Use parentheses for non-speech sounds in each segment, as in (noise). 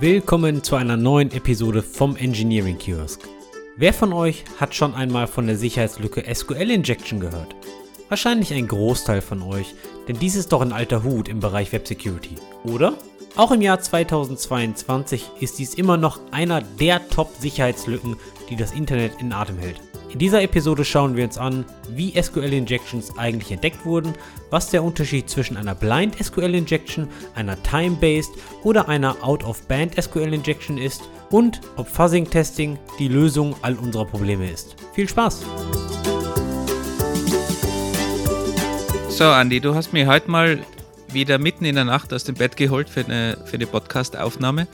Willkommen zu einer neuen Episode vom Engineering Kiosk. Wer von euch hat schon einmal von der Sicherheitslücke SQL Injection gehört? Wahrscheinlich ein Großteil von euch, denn dies ist doch ein alter Hut im Bereich Web Security, oder? Auch im Jahr 2022 ist dies immer noch einer der Top-Sicherheitslücken, die das Internet in Atem hält. In dieser Episode schauen wir uns an, wie SQL Injections eigentlich entdeckt wurden, was der Unterschied zwischen einer Blind SQL Injection, einer Time-Based oder einer Out-of-Band SQL Injection ist und ob Fuzzing Testing die Lösung all unserer Probleme ist. Viel Spaß! So, Andy, du hast mich heute mal wieder mitten in der Nacht aus dem Bett geholt für eine, für eine Podcast-Aufnahme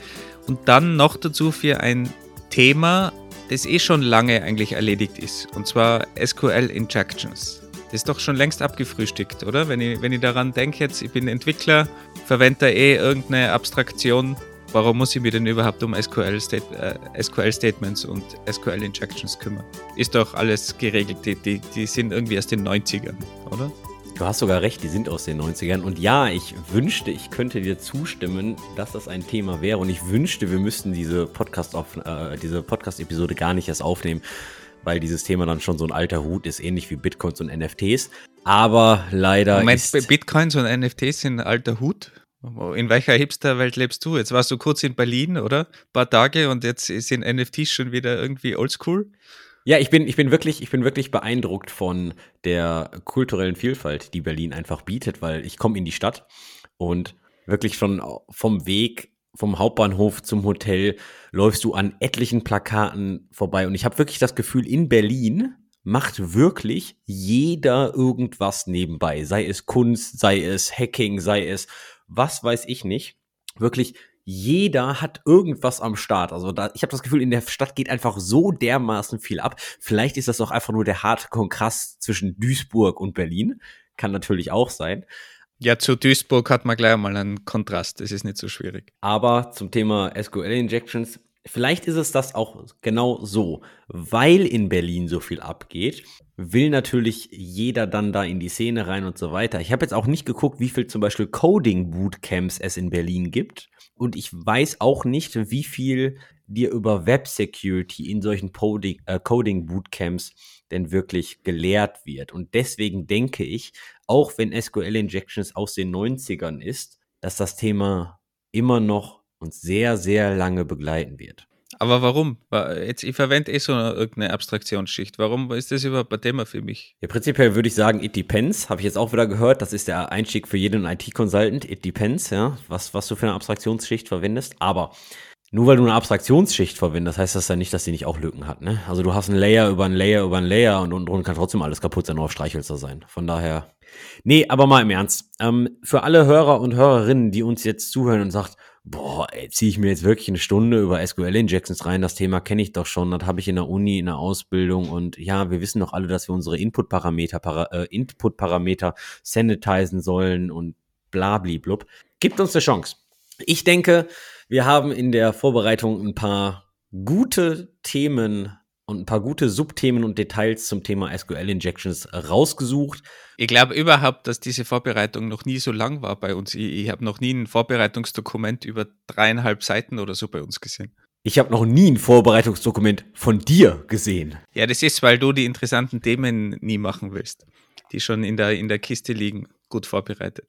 und dann noch dazu für ein Thema, das eh schon lange eigentlich erledigt ist. Und zwar SQL Injections. Das ist doch schon längst abgefrühstückt, oder? Wenn ich, wenn ich daran denke, jetzt, ich bin Entwickler, verwende da eh irgendeine Abstraktion. Warum muss ich mich denn überhaupt um SQL, State, äh, SQL Statements und SQL Injections kümmern? Ist doch alles geregelt. Die, die, die sind irgendwie aus den 90ern, oder? Du hast sogar recht, die sind aus den 90ern. Und ja, ich wünschte, ich könnte dir zustimmen, dass das ein Thema wäre. Und ich wünschte, wir müssten diese Podcast-Episode äh, diese Podcast gar nicht erst aufnehmen, weil dieses Thema dann schon so ein alter Hut ist, ähnlich wie Bitcoins und NFTs. Aber leider. Moment, ist Bitcoins und NFTs sind ein alter Hut? In welcher Hipster-Welt lebst du? Jetzt warst du kurz in Berlin, oder? Ein paar Tage und jetzt sind NFTs schon wieder irgendwie oldschool? Ja, ich bin, ich bin wirklich, ich bin wirklich beeindruckt von der kulturellen Vielfalt, die Berlin einfach bietet, weil ich komme in die Stadt und wirklich schon vom Weg vom Hauptbahnhof zum Hotel läufst du an etlichen Plakaten vorbei und ich habe wirklich das Gefühl, in Berlin macht wirklich jeder irgendwas nebenbei, sei es Kunst, sei es Hacking, sei es was weiß ich nicht. Wirklich jeder hat irgendwas am Start. Also da, ich habe das Gefühl, in der Stadt geht einfach so dermaßen viel ab. Vielleicht ist das auch einfach nur der harte Kontrast zwischen Duisburg und Berlin. Kann natürlich auch sein. Ja, zu Duisburg hat man gleich mal einen Kontrast. Das ist nicht so schwierig. Aber zum Thema SQL-Injections, vielleicht ist es das auch genau so. Weil in Berlin so viel abgeht, will natürlich jeder dann da in die Szene rein und so weiter. Ich habe jetzt auch nicht geguckt, wie viel zum Beispiel Coding-Bootcamps es in Berlin gibt. Und ich weiß auch nicht, wie viel dir über Web Security in solchen äh, Coding Bootcamps denn wirklich gelehrt wird. Und deswegen denke ich, auch wenn SQL Injections aus den 90ern ist, dass das Thema immer noch uns sehr, sehr lange begleiten wird. Aber warum? Jetzt, ich verwende eh so eine, irgendeine Abstraktionsschicht. Warum ist das überhaupt ein Thema für mich? Ja, prinzipiell würde ich sagen, it depends. Habe ich jetzt auch wieder gehört. Das ist der Einstieg für jeden IT-Consultant. It depends, ja, was, was du für eine Abstraktionsschicht verwendest. Aber nur weil du eine Abstraktionsschicht verwendest, heißt das ja nicht, dass sie nicht auch Lücken hat. Ne? Also du hast ein Layer über ein Layer über ein Layer und unten kann trotzdem alles kaputt sein, nur auf Streichhölzer sein. Von daher. Nee, aber mal im Ernst. Ähm, für alle Hörer und Hörerinnen, die uns jetzt zuhören und sagt, boah, ziehe ich mir jetzt wirklich eine Stunde über SQL-Injections rein, das Thema kenne ich doch schon, das habe ich in der Uni, in der Ausbildung und ja, wir wissen doch alle, dass wir unsere Input-Parameter para, äh, Input sanitizen sollen und blabli-blub. Gibt uns eine Chance. Ich denke, wir haben in der Vorbereitung ein paar gute Themen und ein paar gute Subthemen und Details zum Thema SQL Injections rausgesucht. Ich glaube überhaupt, dass diese Vorbereitung noch nie so lang war bei uns. Ich, ich habe noch nie ein Vorbereitungsdokument über dreieinhalb Seiten oder so bei uns gesehen. Ich habe noch nie ein Vorbereitungsdokument von dir gesehen. Ja, das ist, weil du die interessanten Themen nie machen willst, die schon in der, in der Kiste liegen, gut vorbereitet.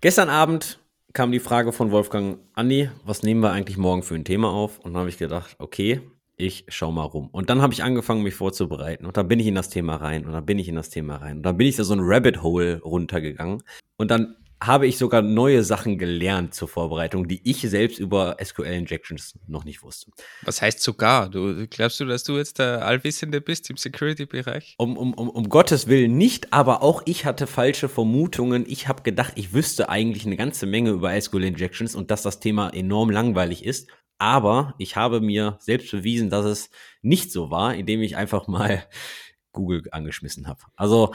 Gestern Abend kam die Frage von Wolfgang, Andi, was nehmen wir eigentlich morgen für ein Thema auf? Und dann habe ich gedacht, okay, ich schau mal rum. Und dann habe ich angefangen, mich vorzubereiten. Und dann bin ich in das Thema rein. Und dann bin ich in das Thema rein. Und dann bin ich da so ein Rabbit Hole runtergegangen. Und dann habe ich sogar neue Sachen gelernt zur Vorbereitung, die ich selbst über SQL Injections noch nicht wusste. Was heißt sogar? Du glaubst du, dass du jetzt der Allwissende bist im Security-Bereich? Um, um, um, um Gottes Willen nicht, aber auch ich hatte falsche Vermutungen. Ich habe gedacht, ich wüsste eigentlich eine ganze Menge über SQL Injections und dass das Thema enorm langweilig ist. Aber ich habe mir selbst bewiesen, dass es nicht so war, indem ich einfach mal (laughs) Google angeschmissen habe. Also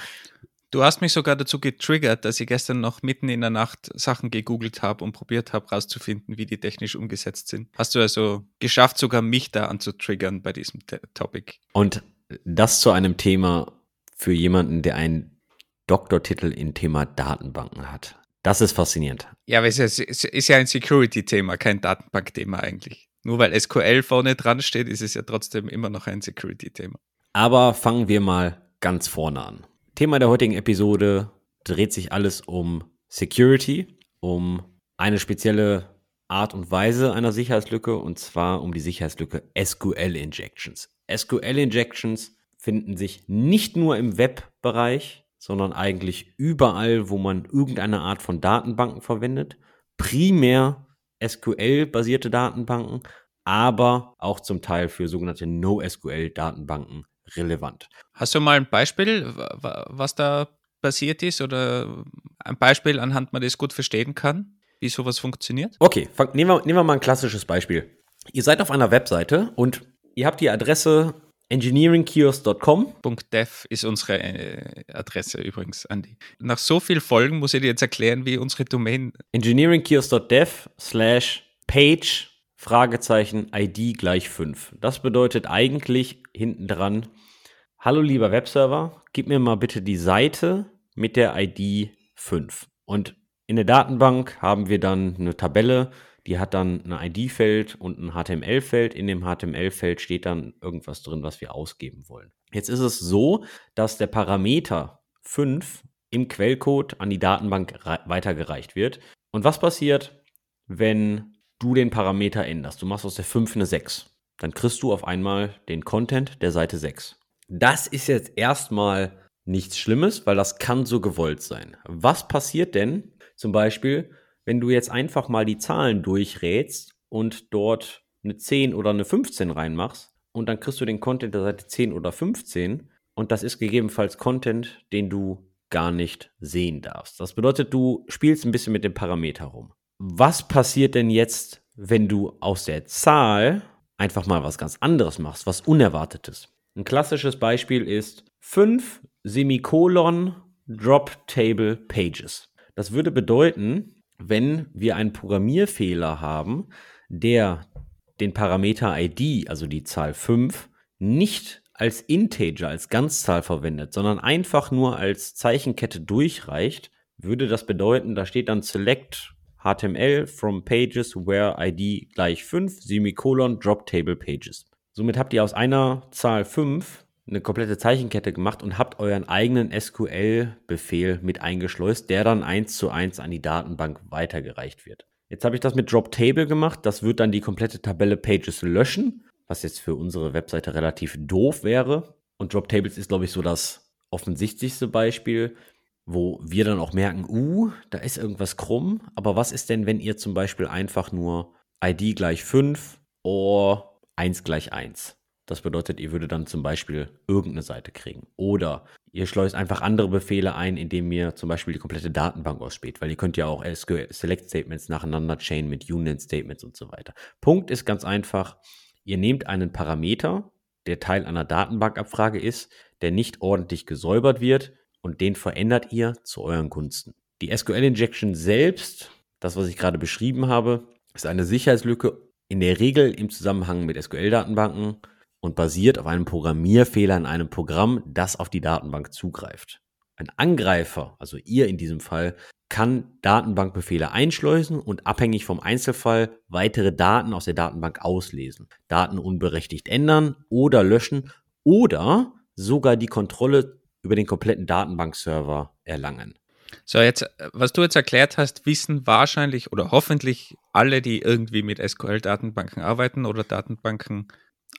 Du hast mich sogar dazu getriggert, dass ich gestern noch mitten in der Nacht Sachen gegoogelt habe und probiert habe, herauszufinden, wie die technisch umgesetzt sind. Hast du also geschafft, sogar mich da anzutriggern bei diesem Topic. Und das zu einem Thema für jemanden, der einen Doktortitel in Thema Datenbanken hat. Das ist faszinierend. Ja, aber es ist, es ist ja ein Security-Thema, kein Datenbank-Thema eigentlich. Nur weil SQL vorne dran steht, ist es ja trotzdem immer noch ein Security-Thema. Aber fangen wir mal ganz vorne an. Thema der heutigen Episode dreht sich alles um Security, um eine spezielle Art und Weise einer Sicherheitslücke und zwar um die Sicherheitslücke SQL Injections. SQL Injections finden sich nicht nur im Webbereich, sondern eigentlich überall, wo man irgendeine Art von Datenbanken verwendet. Primär SQL-basierte Datenbanken, aber auch zum Teil für sogenannte NoSQL-Datenbanken relevant. Hast du mal ein Beispiel, was da passiert ist oder ein Beispiel, anhand man das gut verstehen kann, wie sowas funktioniert? Okay, nehmen, wir, nehmen wir mal ein klassisches Beispiel. Ihr seid auf einer Webseite und ihr habt die Adresse engineeringkiosk.com. .dev ist unsere äh, Adresse übrigens, Andy. Nach so vielen Folgen muss ich dir jetzt erklären, wie unsere Domain. engineeringkiosk.dev slash page Fragezeichen ID gleich 5. Das bedeutet eigentlich hinten dran, hallo lieber Webserver, gib mir mal bitte die Seite mit der ID 5. Und in der Datenbank haben wir dann eine Tabelle, die hat dann ein ID-Feld und ein HTML-Feld. In dem HTML-Feld steht dann irgendwas drin, was wir ausgeben wollen. Jetzt ist es so, dass der Parameter 5 im Quellcode an die Datenbank weitergereicht wird. Und was passiert, wenn du den Parameter änderst? Du machst aus der 5 eine 6. Dann kriegst du auf einmal den Content der Seite 6. Das ist jetzt erstmal nichts Schlimmes, weil das kann so gewollt sein. Was passiert denn zum Beispiel, wenn du jetzt einfach mal die Zahlen durchrätst und dort eine 10 oder eine 15 reinmachst und dann kriegst du den Content der Seite 10 oder 15 und das ist gegebenenfalls Content, den du gar nicht sehen darfst. Das bedeutet, du spielst ein bisschen mit dem Parameter rum. Was passiert denn jetzt, wenn du aus der Zahl einfach mal was ganz anderes machst, was Unerwartetes? Ein klassisches Beispiel ist 5 Semikolon Drop Table Pages. Das würde bedeuten, wenn wir einen Programmierfehler haben, der den Parameter ID, also die Zahl 5, nicht als Integer, als Ganzzahl verwendet, sondern einfach nur als Zeichenkette durchreicht, würde das bedeuten, da steht dann select HTML from pages where ID gleich 5, Semikolon, drop table pages. Somit habt ihr aus einer Zahl 5 eine komplette Zeichenkette gemacht und habt euren eigenen SQL-Befehl mit eingeschleust, der dann eins zu eins an die Datenbank weitergereicht wird. Jetzt habe ich das mit Drop Table gemacht. Das wird dann die komplette Tabelle Pages löschen, was jetzt für unsere Webseite relativ doof wäre. Und Drop Tables ist, glaube ich, so das offensichtlichste Beispiel, wo wir dann auch merken, uh, da ist irgendwas krumm. Aber was ist denn, wenn ihr zum Beispiel einfach nur ID gleich 5 oder 1 gleich 1 das bedeutet, ihr würdet dann zum Beispiel irgendeine Seite kriegen. Oder ihr schleust einfach andere Befehle ein, indem ihr zum Beispiel die komplette Datenbank ausspäht, weil ihr könnt ja auch SQL Select Statements nacheinander chain mit Union Statements und so weiter. Punkt ist ganz einfach, ihr nehmt einen Parameter, der Teil einer Datenbankabfrage ist, der nicht ordentlich gesäubert wird und den verändert ihr zu euren Gunsten. Die SQL Injection selbst, das was ich gerade beschrieben habe, ist eine Sicherheitslücke in der Regel im Zusammenhang mit SQL-Datenbanken und basiert auf einem Programmierfehler in einem Programm, das auf die Datenbank zugreift. Ein Angreifer, also ihr in diesem Fall, kann Datenbankbefehle einschleusen und abhängig vom Einzelfall weitere Daten aus der Datenbank auslesen, Daten unberechtigt ändern oder löschen oder sogar die Kontrolle über den kompletten Datenbankserver erlangen. So, jetzt, was du jetzt erklärt hast, wissen wahrscheinlich oder hoffentlich alle, die irgendwie mit SQL-Datenbanken arbeiten oder Datenbanken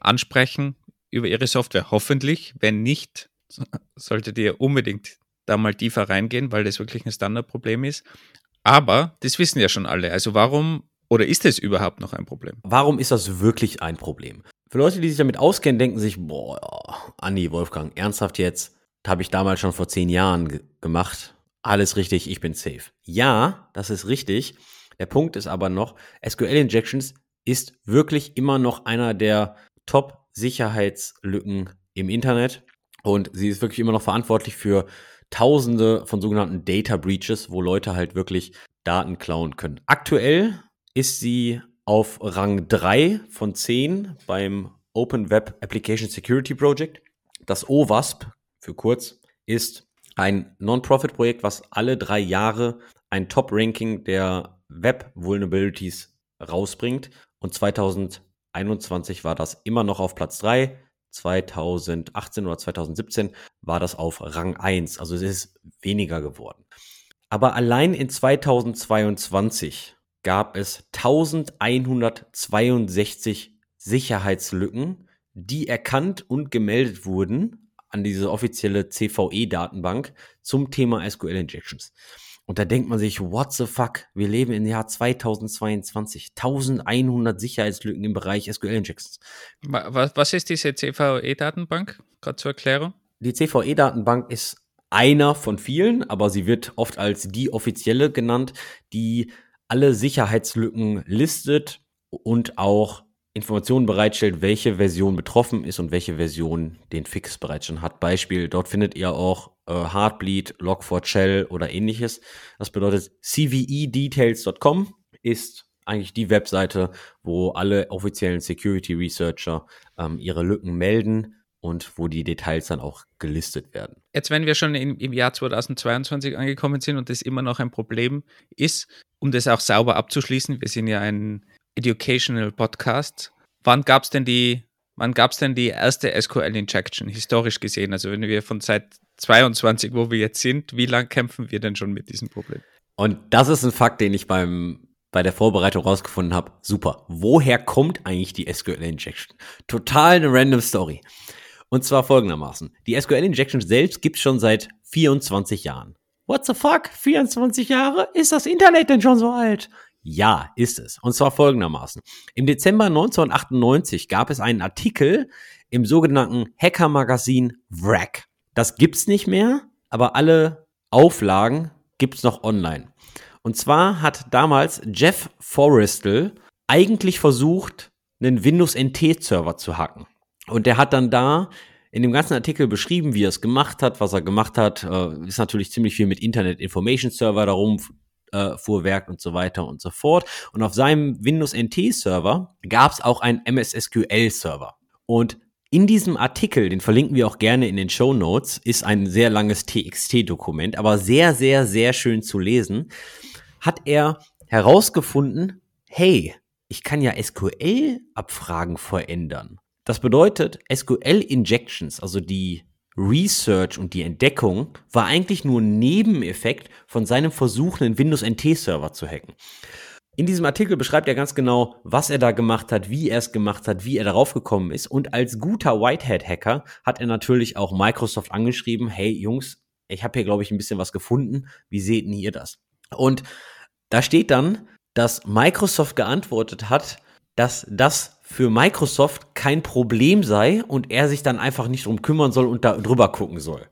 ansprechen über Ihre Software. Hoffentlich. Wenn nicht, solltet ihr unbedingt da mal tiefer reingehen, weil das wirklich ein Standardproblem ist. Aber das wissen ja schon alle. Also warum oder ist es überhaupt noch ein Problem? Warum ist das wirklich ein Problem? Für Leute, die sich damit auskennen, denken sich, boah, Andi, Wolfgang, ernsthaft jetzt? Das habe ich damals schon vor zehn Jahren gemacht. Alles richtig, ich bin safe. Ja, das ist richtig. Der Punkt ist aber noch, SQL Injections ist wirklich immer noch einer der Top-Sicherheitslücken im Internet und sie ist wirklich immer noch verantwortlich für Tausende von sogenannten Data Breaches, wo Leute halt wirklich Daten klauen können. Aktuell ist sie auf Rang 3 von 10 beim Open Web Application Security Project. Das OWASP für kurz ist ein Non-Profit-Projekt, was alle drei Jahre ein Top-Ranking der Web-Vulnerabilities rausbringt. Und 2021 war das immer noch auf Platz 3. 2018 oder 2017 war das auf Rang 1. Also es ist weniger geworden. Aber allein in 2022 gab es 1162 Sicherheitslücken, die erkannt und gemeldet wurden an diese offizielle CVE-Datenbank zum Thema SQL Injections. Und da denkt man sich, what the fuck? Wir leben im Jahr 2022. 1100 Sicherheitslücken im Bereich SQL Injections. Was, was ist diese CVE-Datenbank? Gerade zur Erklärung. Die CVE-Datenbank ist einer von vielen, aber sie wird oft als die offizielle genannt, die alle Sicherheitslücken listet und auch Informationen bereitstellt, welche Version betroffen ist und welche Version den Fix bereits schon hat. Beispiel, dort findet ihr auch äh, Heartbleed, Log4Shell oder ähnliches. Das bedeutet, cvedetails.com ist eigentlich die Webseite, wo alle offiziellen Security Researcher ähm, ihre Lücken melden und wo die Details dann auch gelistet werden. Jetzt, wenn wir schon in, im Jahr 2022 angekommen sind und das immer noch ein Problem ist, um das auch sauber abzuschließen, wir sind ja ein Educational Podcast. Wann gab es denn die, wann gab es denn die erste SQL Injection historisch gesehen? Also wenn wir von seit 22, wo wir jetzt sind, wie lange kämpfen wir denn schon mit diesem Problem? Und das ist ein Fakt, den ich beim bei der Vorbereitung rausgefunden habe. Super. Woher kommt eigentlich die SQL Injection? Total eine random Story. Und zwar folgendermaßen. Die SQL Injection selbst gibt es schon seit 24 Jahren. What the fuck? 24 Jahre? Ist das Internet denn schon so alt? Ja, ist es. Und zwar folgendermaßen. Im Dezember 1998 gab es einen Artikel im sogenannten Hacker-Magazin Wrack. Das gibt's nicht mehr, aber alle Auflagen gibt's noch online. Und zwar hat damals Jeff Forrestal eigentlich versucht, einen Windows NT Server zu hacken. Und der hat dann da in dem ganzen Artikel beschrieben, wie er es gemacht hat, was er gemacht hat. Äh, ist natürlich ziemlich viel mit Internet Information Server darum äh, fuhrwerk und so weiter und so fort. Und auf seinem Windows NT Server gab es auch einen MS SQL Server. Und in diesem Artikel, den verlinken wir auch gerne in den Show Notes, ist ein sehr langes TXT-Dokument, aber sehr, sehr, sehr schön zu lesen, hat er herausgefunden, hey, ich kann ja SQL-Abfragen verändern. Das bedeutet, SQL-Injections, also die Research und die Entdeckung war eigentlich nur ein Nebeneffekt von seinem Versuch, einen Windows NT-Server zu hacken. In diesem Artikel beschreibt er ganz genau, was er da gemacht hat, wie er es gemacht hat, wie er darauf gekommen ist. Und als guter Whitehead-Hacker hat er natürlich auch Microsoft angeschrieben, hey Jungs, ich habe hier, glaube ich, ein bisschen was gefunden. Wie seht ihr das? Und da steht dann, dass Microsoft geantwortet hat, dass das für Microsoft kein Problem sei und er sich dann einfach nicht drum kümmern soll und da drüber gucken soll.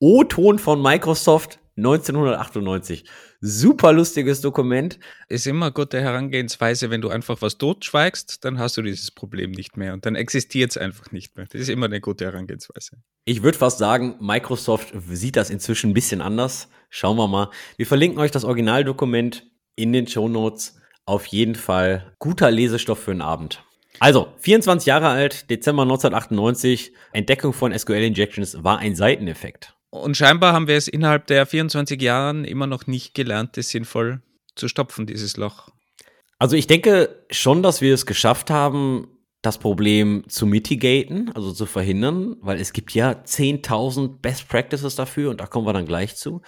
O-Ton von Microsoft 1998. Super lustiges Dokument. Ist immer gute Herangehensweise, wenn du einfach was totschweigst, dann hast du dieses Problem nicht mehr und dann existiert es einfach nicht mehr. Das ist immer eine gute Herangehensweise. Ich würde fast sagen, Microsoft sieht das inzwischen ein bisschen anders. Schauen wir mal. Wir verlinken euch das Originaldokument in den Show Notes. Auf jeden Fall guter Lesestoff für einen Abend. Also, 24 Jahre alt, Dezember 1998, Entdeckung von SQL Injections war ein Seiteneffekt. Und scheinbar haben wir es innerhalb der 24 Jahren immer noch nicht gelernt, es sinnvoll zu stopfen, dieses Loch. Also ich denke schon, dass wir es geschafft haben, das Problem zu mitigaten, also zu verhindern, weil es gibt ja 10.000 Best Practices dafür und da kommen wir dann gleich zu.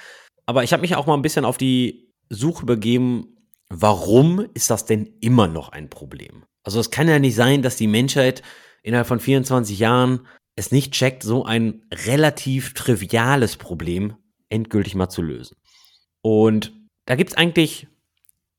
Aber ich habe mich auch mal ein bisschen auf die Suche begeben, warum ist das denn immer noch ein Problem? Also es kann ja nicht sein, dass die Menschheit innerhalb von 24 Jahren es nicht checkt, so ein relativ triviales Problem endgültig mal zu lösen. Und da gibt es eigentlich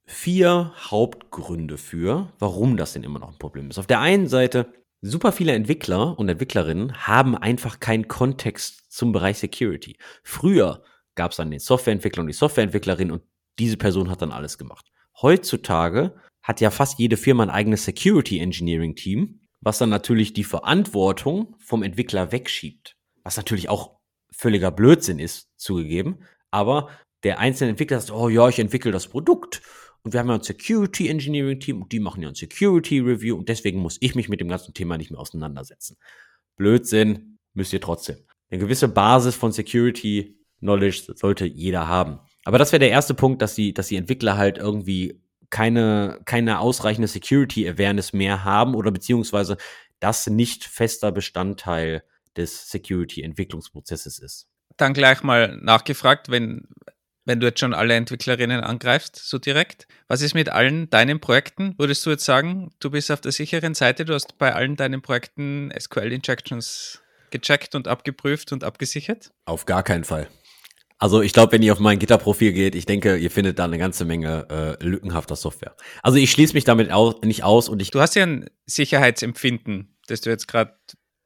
vier Hauptgründe für, warum das denn immer noch ein Problem ist. Auf der einen Seite, super viele Entwickler und Entwicklerinnen haben einfach keinen Kontext zum Bereich Security. Früher gab es dann den Softwareentwickler und die Softwareentwicklerin und diese Person hat dann alles gemacht. Heutzutage hat ja fast jede Firma ein eigenes Security Engineering Team, was dann natürlich die Verantwortung vom Entwickler wegschiebt. Was natürlich auch völliger Blödsinn ist, zugegeben. Aber der einzelne Entwickler sagt, oh ja, ich entwickle das Produkt und wir haben ja ein Security Engineering Team und die machen ja ein Security Review und deswegen muss ich mich mit dem ganzen Thema nicht mehr auseinandersetzen. Blödsinn müsst ihr trotzdem. Eine gewisse Basis von Security Knowledge sollte jeder haben. Aber das wäre der erste Punkt, dass die, dass die Entwickler halt irgendwie keine, keine ausreichende Security Awareness mehr haben oder beziehungsweise das nicht fester Bestandteil des Security-Entwicklungsprozesses ist. Dann gleich mal nachgefragt, wenn, wenn du jetzt schon alle Entwicklerinnen angreifst, so direkt. Was ist mit allen deinen Projekten? Würdest du jetzt sagen, du bist auf der sicheren Seite, du hast bei allen deinen Projekten SQL-Injections gecheckt und abgeprüft und abgesichert? Auf gar keinen Fall. Also ich glaube, wenn ihr auf mein Gitter-Profil geht, ich denke, ihr findet da eine ganze Menge äh, lückenhafter Software. Also ich schließe mich damit au nicht aus und ich. Du hast ja ein Sicherheitsempfinden, das du jetzt gerade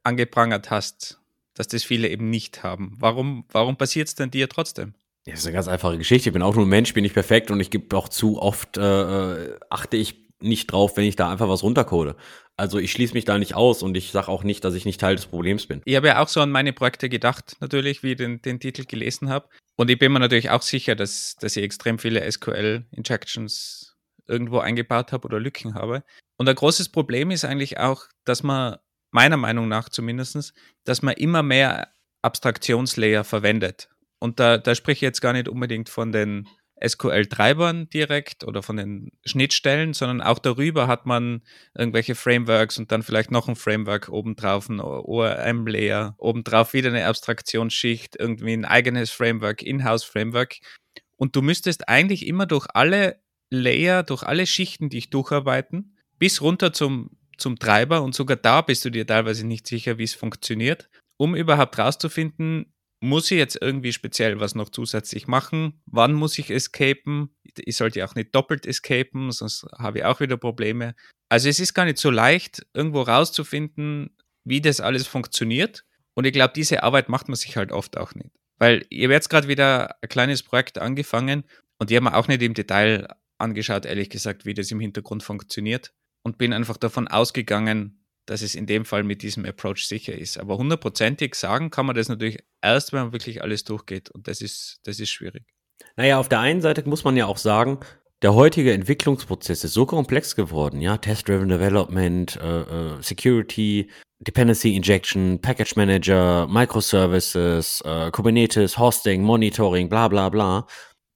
angeprangert hast, dass das viele eben nicht haben. Warum, warum passiert es denn dir trotzdem? Ja, das ist eine ganz einfache Geschichte. Ich bin auch nur ein Mensch, bin nicht perfekt und ich gebe auch zu oft, äh, äh, achte ich nicht drauf, wenn ich da einfach was runtercode. Also ich schließe mich da nicht aus und ich sage auch nicht, dass ich nicht Teil des Problems bin. Ich habe ja auch so an meine Projekte gedacht, natürlich, wie ich den, den Titel gelesen habe. Und ich bin mir natürlich auch sicher, dass, dass ich extrem viele SQL-Injections irgendwo eingebaut habe oder Lücken habe. Und ein großes Problem ist eigentlich auch, dass man, meiner Meinung nach zumindest, dass man immer mehr Abstraktionslayer verwendet. Und da, da spreche ich jetzt gar nicht unbedingt von den SQL-Treibern direkt oder von den Schnittstellen, sondern auch darüber hat man irgendwelche Frameworks und dann vielleicht noch ein Framework obendrauf, ein ORM-Layer, obendrauf wieder eine Abstraktionsschicht, irgendwie ein eigenes Framework, Inhouse-Framework. Und du müsstest eigentlich immer durch alle Layer, durch alle Schichten dich durcharbeiten, bis runter zum, zum Treiber und sogar da bist du dir teilweise nicht sicher, wie es funktioniert, um überhaupt rauszufinden, muss ich jetzt irgendwie speziell was noch zusätzlich machen? Wann muss ich escapen? Ich sollte auch nicht doppelt escapen, sonst habe ich auch wieder Probleme. Also es ist gar nicht so leicht, irgendwo rauszufinden, wie das alles funktioniert. Und ich glaube, diese Arbeit macht man sich halt oft auch nicht. Weil ihr werdet gerade wieder ein kleines Projekt angefangen und die haben auch nicht im Detail angeschaut, ehrlich gesagt, wie das im Hintergrund funktioniert. Und bin einfach davon ausgegangen, dass es in dem Fall mit diesem Approach sicher ist. Aber hundertprozentig sagen kann man das natürlich erst, wenn man wirklich alles durchgeht. Und das ist, das ist schwierig. Naja, auf der einen Seite muss man ja auch sagen, der heutige Entwicklungsprozess ist so komplex geworden, ja, Test-Driven Development, äh, äh, Security, Dependency Injection, Package Manager, Microservices, äh, Kubernetes, Hosting, Monitoring, bla bla bla.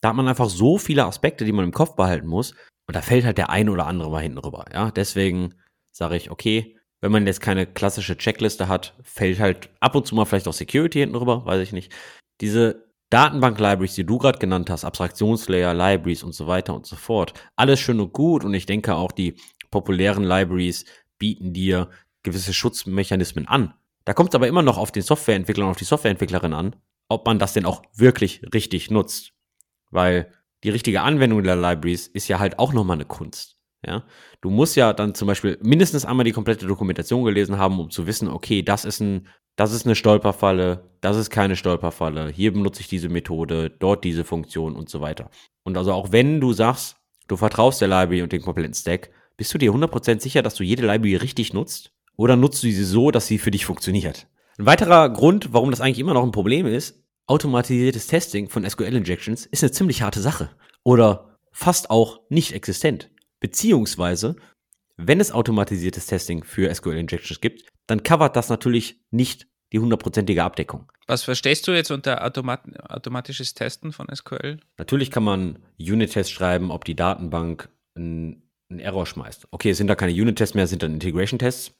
Da hat man einfach so viele Aspekte, die man im Kopf behalten muss. Und da fällt halt der ein oder andere mal hinten rüber. Ja, deswegen sage ich, okay, wenn man jetzt keine klassische Checkliste hat, fällt halt ab und zu mal vielleicht auch Security hinten rüber, weiß ich nicht. Diese Datenbank-Libraries, die du gerade genannt hast, Abstraktionslayer, Libraries und so weiter und so fort, alles schön und gut und ich denke auch die populären Libraries bieten dir gewisse Schutzmechanismen an. Da kommt es aber immer noch auf den Softwareentwickler und auf die Softwareentwicklerin an, ob man das denn auch wirklich richtig nutzt. Weil die richtige Anwendung der Libraries ist ja halt auch nochmal eine Kunst. Ja, du musst ja dann zum Beispiel mindestens einmal die komplette Dokumentation gelesen haben, um zu wissen, okay, das ist ein, das ist eine Stolperfalle, das ist keine Stolperfalle, hier benutze ich diese Methode, dort diese Funktion und so weiter. Und also auch wenn du sagst, du vertraust der Library und dem kompletten Stack, bist du dir 100% sicher, dass du jede Library richtig nutzt? Oder nutzt du sie so, dass sie für dich funktioniert? Ein weiterer Grund, warum das eigentlich immer noch ein Problem ist, automatisiertes Testing von SQL-Injections ist eine ziemlich harte Sache. Oder fast auch nicht existent. Beziehungsweise, wenn es automatisiertes Testing für SQL-Injections gibt, dann covert das natürlich nicht die hundertprozentige Abdeckung. Was verstehst du jetzt unter Automat automatisches Testen von SQL? Natürlich kann man Unit-Tests schreiben, ob die Datenbank einen, Error schmeißt. Okay, es sind da keine Unit-Tests mehr, es sind dann Integration-Tests.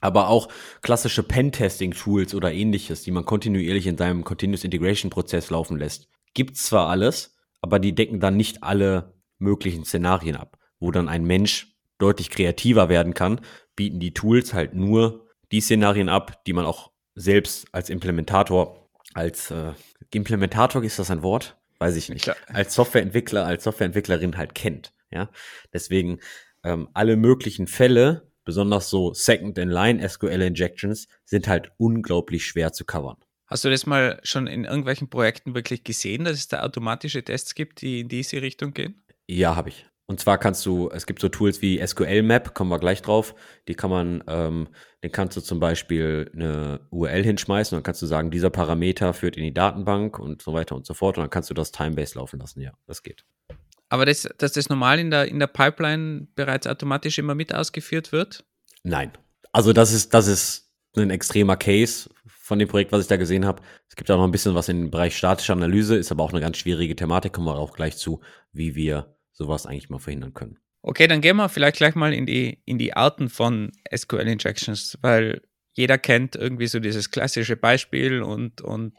Aber auch klassische Pen-Testing-Tools oder ähnliches, die man kontinuierlich in seinem Continuous Integration-Prozess laufen lässt. Gibt zwar alles, aber die decken dann nicht alle möglichen Szenarien ab wo dann ein Mensch deutlich kreativer werden kann, bieten die Tools halt nur die Szenarien ab, die man auch selbst als Implementator, als äh, Implementator ist das ein Wort? Weiß ich nicht. Klar. Als Softwareentwickler, als Softwareentwicklerin halt kennt. Ja, deswegen ähm, alle möglichen Fälle, besonders so Second-in-Line SQL-Injections, sind halt unglaublich schwer zu covern. Hast du das mal schon in irgendwelchen Projekten wirklich gesehen, dass es da automatische Tests gibt, die in diese Richtung gehen? Ja, habe ich. Und zwar kannst du, es gibt so Tools wie SQL Map, kommen wir gleich drauf. Die kann man, ähm, den kannst du zum Beispiel eine URL hinschmeißen dann kannst du sagen, dieser Parameter führt in die Datenbank und so weiter und so fort. Und dann kannst du das Timebase laufen lassen. Ja, das geht. Aber das, dass das normal in der, in der Pipeline bereits automatisch immer mit ausgeführt wird? Nein. Also das ist, das ist ein extremer Case von dem Projekt, was ich da gesehen habe. Es gibt auch noch ein bisschen was im Bereich statische Analyse, ist aber auch eine ganz schwierige Thematik, kommen wir auch gleich zu, wie wir sowas eigentlich mal verhindern können. Okay, dann gehen wir vielleicht gleich mal in die, in die Arten von SQL-Injections, weil jeder kennt irgendwie so dieses klassische Beispiel und, und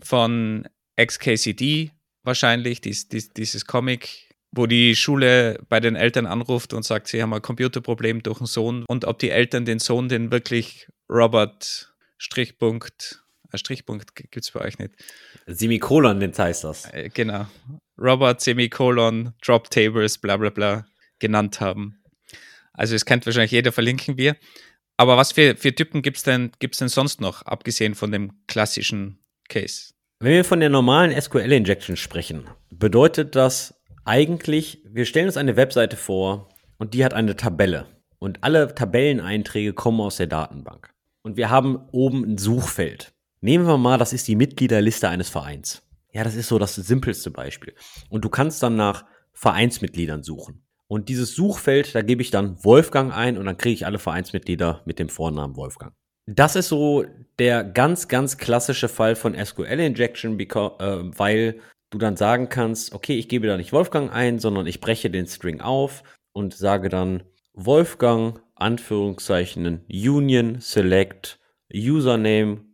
von XKCD wahrscheinlich, dies, dies, dieses Comic, wo die Schule bei den Eltern anruft und sagt, sie haben ein Computerproblem durch den Sohn und ob die Eltern den Sohn den wirklich Robert Strichpunkt, ein Strichpunkt gibt es bei euch nicht. Semikolon, den heißt das. Äh, genau. Robert Semikolon, Drop Tables, bla bla bla genannt haben. Also es kennt wahrscheinlich jeder, verlinken wir. Aber was für, für Typen gibt es denn, gibt's denn sonst noch, abgesehen von dem klassischen Case? Wenn wir von der normalen SQL-Injection sprechen, bedeutet das eigentlich, wir stellen uns eine Webseite vor und die hat eine Tabelle. Und alle Tabelleneinträge kommen aus der Datenbank. Und wir haben oben ein Suchfeld. Nehmen wir mal, das ist die Mitgliederliste eines Vereins. Ja, das ist so das simpelste Beispiel. Und du kannst dann nach Vereinsmitgliedern suchen. Und dieses Suchfeld, da gebe ich dann Wolfgang ein und dann kriege ich alle Vereinsmitglieder mit dem Vornamen Wolfgang. Das ist so der ganz, ganz klassische Fall von SQL-Injection, äh, weil du dann sagen kannst, okay, ich gebe da nicht Wolfgang ein, sondern ich breche den String auf und sage dann Wolfgang, Anführungszeichen, Union, Select, Username,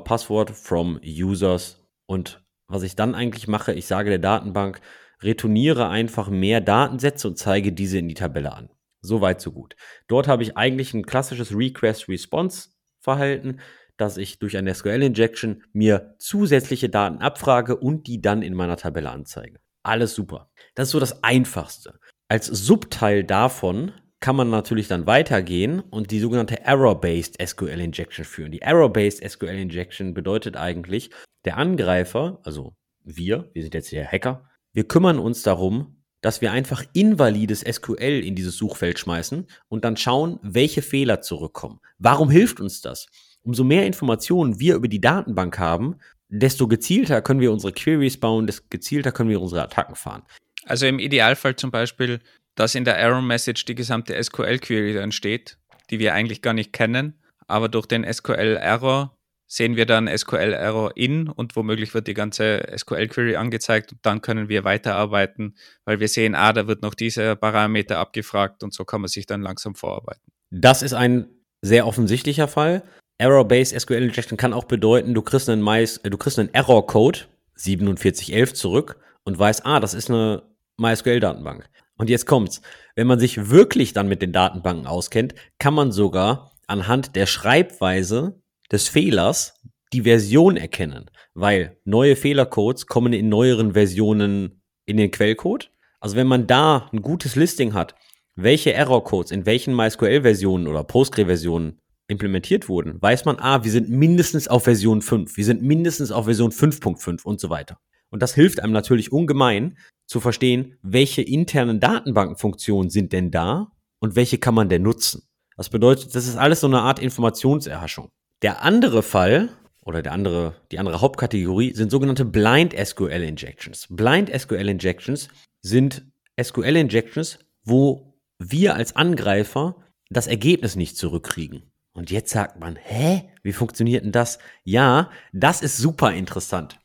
Passwort from Users. Und was ich dann eigentlich mache, ich sage der Datenbank, retourniere einfach mehr Datensätze und zeige diese in die Tabelle an. So weit, so gut. Dort habe ich eigentlich ein klassisches Request-Response-Verhalten, dass ich durch eine SQL-Injection mir zusätzliche Daten abfrage und die dann in meiner Tabelle anzeige. Alles super. Das ist so das Einfachste. Als Subteil davon kann man natürlich dann weitergehen und die sogenannte Error-Based SQL Injection führen. Die Error-Based SQL Injection bedeutet eigentlich, der Angreifer, also wir, wir sind jetzt hier Hacker, wir kümmern uns darum, dass wir einfach invalides SQL in dieses Suchfeld schmeißen und dann schauen, welche Fehler zurückkommen. Warum hilft uns das? Umso mehr Informationen wir über die Datenbank haben, desto gezielter können wir unsere Queries bauen, desto gezielter können wir unsere Attacken fahren. Also im Idealfall zum Beispiel, dass in der Error Message die gesamte SQL-Query dann steht, die wir eigentlich gar nicht kennen, aber durch den SQL-Error sehen wir dann SQL-Error in und womöglich wird die ganze SQL-Query angezeigt und dann können wir weiterarbeiten, weil wir sehen, ah, da wird noch dieser Parameter abgefragt und so kann man sich dann langsam vorarbeiten. Das ist ein sehr offensichtlicher Fall. Error-Based SQL Injection kann auch bedeuten, du kriegst einen, äh, du kriegst einen Error-Code 4711 zurück und weißt, ah, das ist eine MySQL-Datenbank. Und jetzt kommt's. Wenn man sich wirklich dann mit den Datenbanken auskennt, kann man sogar anhand der Schreibweise des Fehlers die Version erkennen, weil neue Fehlercodes kommen in neueren Versionen in den Quellcode. Also wenn man da ein gutes Listing hat, welche Errorcodes in welchen MySQL-Versionen oder Postgre-Versionen implementiert wurden, weiß man, ah, wir sind mindestens auf Version 5, wir sind mindestens auf Version 5.5 und so weiter. Und das hilft einem natürlich ungemein zu verstehen, welche internen Datenbankenfunktionen sind denn da und welche kann man denn nutzen. Das bedeutet, das ist alles so eine Art Informationserhaschung. Der andere Fall oder der andere, die andere Hauptkategorie sind sogenannte Blind SQL Injections. Blind SQL Injections sind SQL Injections, wo wir als Angreifer das Ergebnis nicht zurückkriegen. Und jetzt sagt man, hä? Wie funktioniert denn das? Ja, das ist super interessant.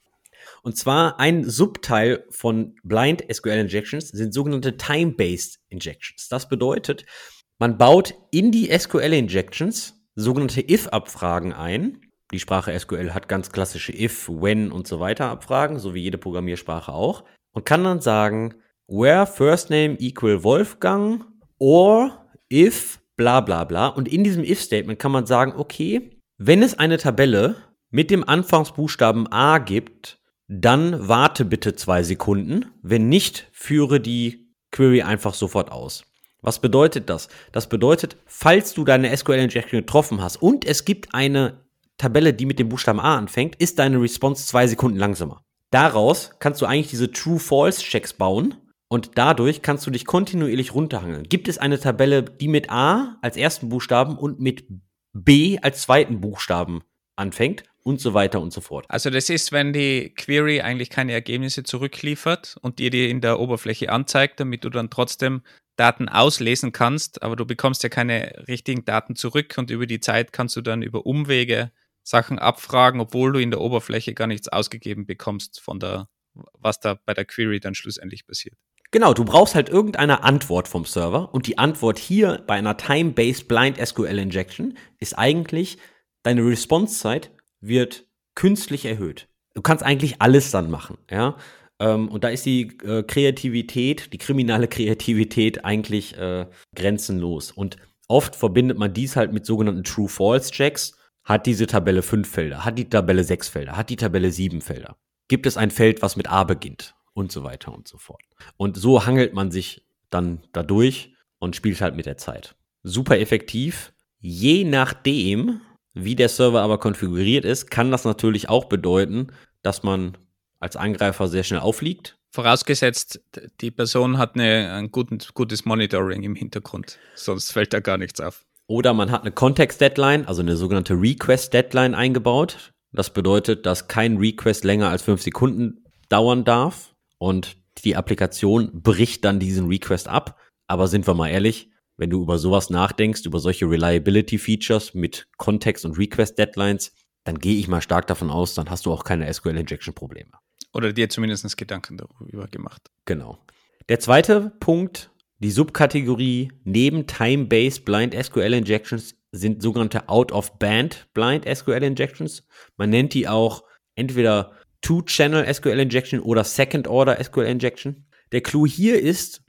Und zwar ein Subteil von Blind SQL Injections sind sogenannte Time-Based Injections. Das bedeutet, man baut in die SQL Injections sogenannte if-Abfragen ein. Die Sprache SQL hat ganz klassische if, when und so weiter Abfragen, so wie jede Programmiersprache auch. Und kann dann sagen, where first name equal Wolfgang or if bla bla bla. Und in diesem if-Statement kann man sagen, okay, wenn es eine Tabelle mit dem Anfangsbuchstaben A gibt, dann warte bitte zwei Sekunden. Wenn nicht, führe die Query einfach sofort aus. Was bedeutet das? Das bedeutet, falls du deine SQL-Injection getroffen hast und es gibt eine Tabelle, die mit dem Buchstaben A anfängt, ist deine Response zwei Sekunden langsamer. Daraus kannst du eigentlich diese True-False-Checks bauen und dadurch kannst du dich kontinuierlich runterhangeln. Gibt es eine Tabelle, die mit A als ersten Buchstaben und mit B als zweiten Buchstaben anfängt und so weiter und so fort. Also das ist, wenn die Query eigentlich keine Ergebnisse zurückliefert und dir die in der Oberfläche anzeigt, damit du dann trotzdem Daten auslesen kannst, aber du bekommst ja keine richtigen Daten zurück und über die Zeit kannst du dann über Umwege Sachen abfragen, obwohl du in der Oberfläche gar nichts ausgegeben bekommst von der, was da bei der Query dann schlussendlich passiert. Genau, du brauchst halt irgendeine Antwort vom Server und die Antwort hier bei einer Time-Based Blind SQL Injection ist eigentlich, deine Response-Zeit wird künstlich erhöht. Du kannst eigentlich alles dann machen, ja. Ähm, und da ist die äh, Kreativität, die kriminelle Kreativität eigentlich äh, grenzenlos. Und oft verbindet man dies halt mit sogenannten True-False-Checks. Hat diese Tabelle fünf Felder? Hat die Tabelle sechs Felder? Hat die Tabelle sieben Felder? Gibt es ein Feld, was mit A beginnt? und so weiter und so fort. Und so hangelt man sich dann dadurch und spielt halt mit der Zeit. Super effektiv. Je nachdem, wie der Server aber konfiguriert ist, kann das natürlich auch bedeuten, dass man als Angreifer sehr schnell aufliegt. Vorausgesetzt, die Person hat eine, ein guten, gutes Monitoring im Hintergrund, sonst fällt da gar nichts auf. Oder man hat eine Context-Deadline, also eine sogenannte Request-Deadline eingebaut. Das bedeutet, dass kein Request länger als fünf Sekunden dauern darf und die Applikation bricht dann diesen Request ab. Aber sind wir mal ehrlich, wenn du über sowas nachdenkst, über solche Reliability Features mit Kontext und Request Deadlines, dann gehe ich mal stark davon aus, dann hast du auch keine SQL Injection Probleme. Oder dir zumindest Gedanken darüber gemacht. Genau. Der zweite Punkt, die Subkategorie neben Time-Based Blind SQL Injections sind sogenannte Out-of-Band Blind SQL Injections. Man nennt die auch entweder Two-Channel SQL Injection oder Second-Order SQL Injection. Der Clou hier ist,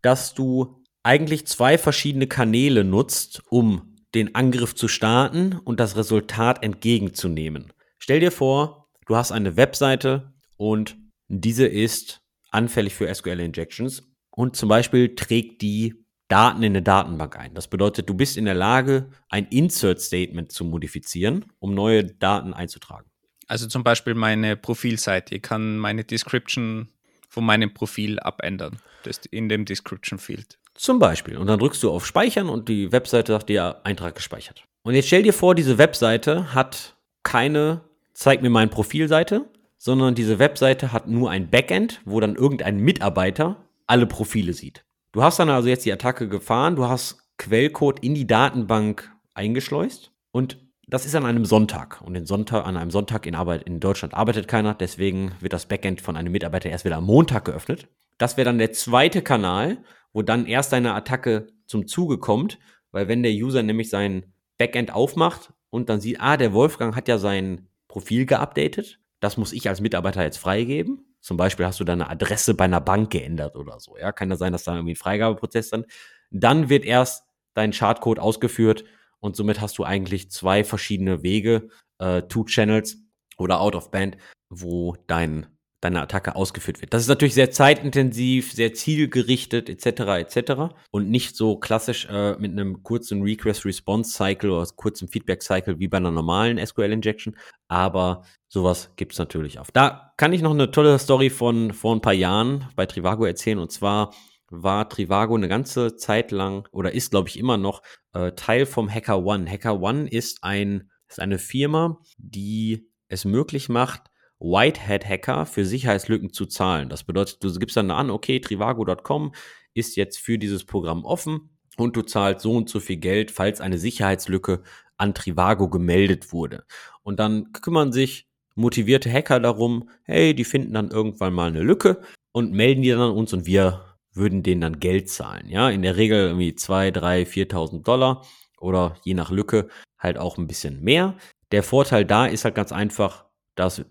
dass du eigentlich zwei verschiedene Kanäle nutzt, um den Angriff zu starten und das Resultat entgegenzunehmen. Stell dir vor, du hast eine Webseite und diese ist anfällig für SQL Injections und zum Beispiel trägt die Daten in eine Datenbank ein. Das bedeutet, du bist in der Lage, ein Insert Statement zu modifizieren, um neue Daten einzutragen. Also zum Beispiel meine Profilseite. Ich kann meine Description von meinem Profil abändern. Das in dem Description Field. Zum Beispiel. Und dann drückst du auf Speichern und die Webseite sagt dir Eintrag gespeichert. Und jetzt stell dir vor, diese Webseite hat keine Zeig mir mein Profilseite, sondern diese Webseite hat nur ein Backend, wo dann irgendein Mitarbeiter alle Profile sieht. Du hast dann also jetzt die Attacke gefahren, du hast Quellcode in die Datenbank eingeschleust und das ist an einem Sonntag. Und Sonntag, an einem Sonntag in, Arbeit, in Deutschland arbeitet keiner. Deswegen wird das Backend von einem Mitarbeiter erst wieder am Montag geöffnet. Das wäre dann der zweite Kanal, wo dann erst eine Attacke zum Zuge kommt. Weil wenn der User nämlich sein Backend aufmacht und dann sieht, ah, der Wolfgang hat ja sein Profil geupdatet. Das muss ich als Mitarbeiter jetzt freigeben. Zum Beispiel hast du deine Adresse bei einer Bank geändert oder so. Ja, kann ja sein, dass da irgendwie ein Freigabeprozess dann. Dann wird erst dein Chartcode ausgeführt und somit hast du eigentlich zwei verschiedene Wege, äh, Two Channels oder Out of Band, wo dein deine Attacke ausgeführt wird. Das ist natürlich sehr zeitintensiv, sehr zielgerichtet etc. etc. und nicht so klassisch äh, mit einem kurzen Request-Response-Cycle oder kurzem Feedback-Cycle wie bei einer normalen SQL-Injection, aber sowas gibt es natürlich auch. Da kann ich noch eine tolle Story von vor ein paar Jahren bei Trivago erzählen und zwar war Trivago eine ganze Zeit lang oder ist, glaube ich, immer noch äh, Teil vom Hacker One. Hacker One ist, ein, ist eine Firma, die es möglich macht, Whitehead-Hacker für Sicherheitslücken zu zahlen. Das bedeutet, du gibst dann an, okay, trivago.com ist jetzt für dieses Programm offen und du zahlst so und so viel Geld, falls eine Sicherheitslücke an Trivago gemeldet wurde. Und dann kümmern sich motivierte Hacker darum, hey, die finden dann irgendwann mal eine Lücke und melden die dann an uns und wir würden denen dann Geld zahlen. Ja, in der Regel irgendwie 2, 3, 4.000 Dollar oder je nach Lücke halt auch ein bisschen mehr. Der Vorteil da ist halt ganz einfach, dass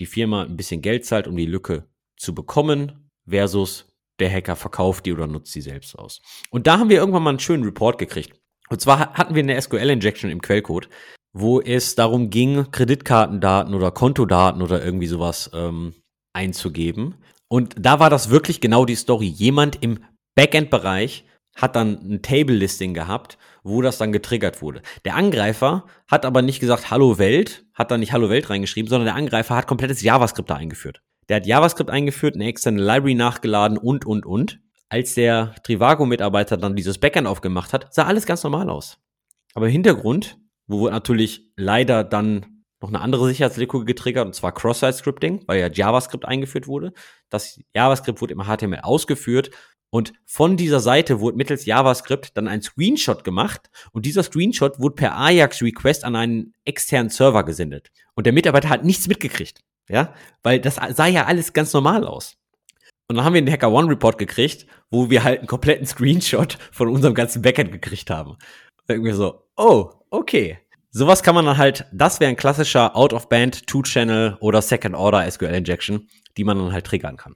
die Firma ein bisschen Geld zahlt, um die Lücke zu bekommen, versus der Hacker verkauft die oder nutzt sie selbst aus. Und da haben wir irgendwann mal einen schönen Report gekriegt. Und zwar hatten wir eine SQL-Injection im Quellcode, wo es darum ging, Kreditkartendaten oder Kontodaten oder irgendwie sowas ähm, einzugeben. Und da war das wirklich genau die Story. Jemand im Backend-Bereich hat dann ein Table-Listing gehabt, wo das dann getriggert wurde. Der Angreifer hat aber nicht gesagt Hallo Welt, hat da nicht Hallo Welt reingeschrieben, sondern der Angreifer hat komplettes JavaScript da eingeführt. Der hat JavaScript eingeführt, eine externe Library nachgeladen und, und, und. Als der Trivago-Mitarbeiter dann dieses Backend aufgemacht hat, sah alles ganz normal aus. Aber im Hintergrund, wo natürlich leider dann noch eine andere Sicherheitslücke getriggert, und zwar Cross-Site-Scripting, weil ja JavaScript eingeführt wurde. Das JavaScript wurde im HTML ausgeführt Und von dieser Seite wurde mittels JavaScript dann ein Screenshot gemacht und dieser Screenshot wurde per Ajax-Request an einen externen Server gesendet. Und der Mitarbeiter hat nichts mitgekriegt. Ja, weil das sah ja alles ganz normal aus. Und dann haben wir einen Hacker One Report gekriegt, wo wir halt einen kompletten Screenshot von unserem ganzen Backend gekriegt haben. Irgendwie so, oh, okay. Sowas kann man dann halt, das wäre ein klassischer Out-of-Band, Two-Channel oder Second-Order SQL-Injection, die man dann halt triggern kann.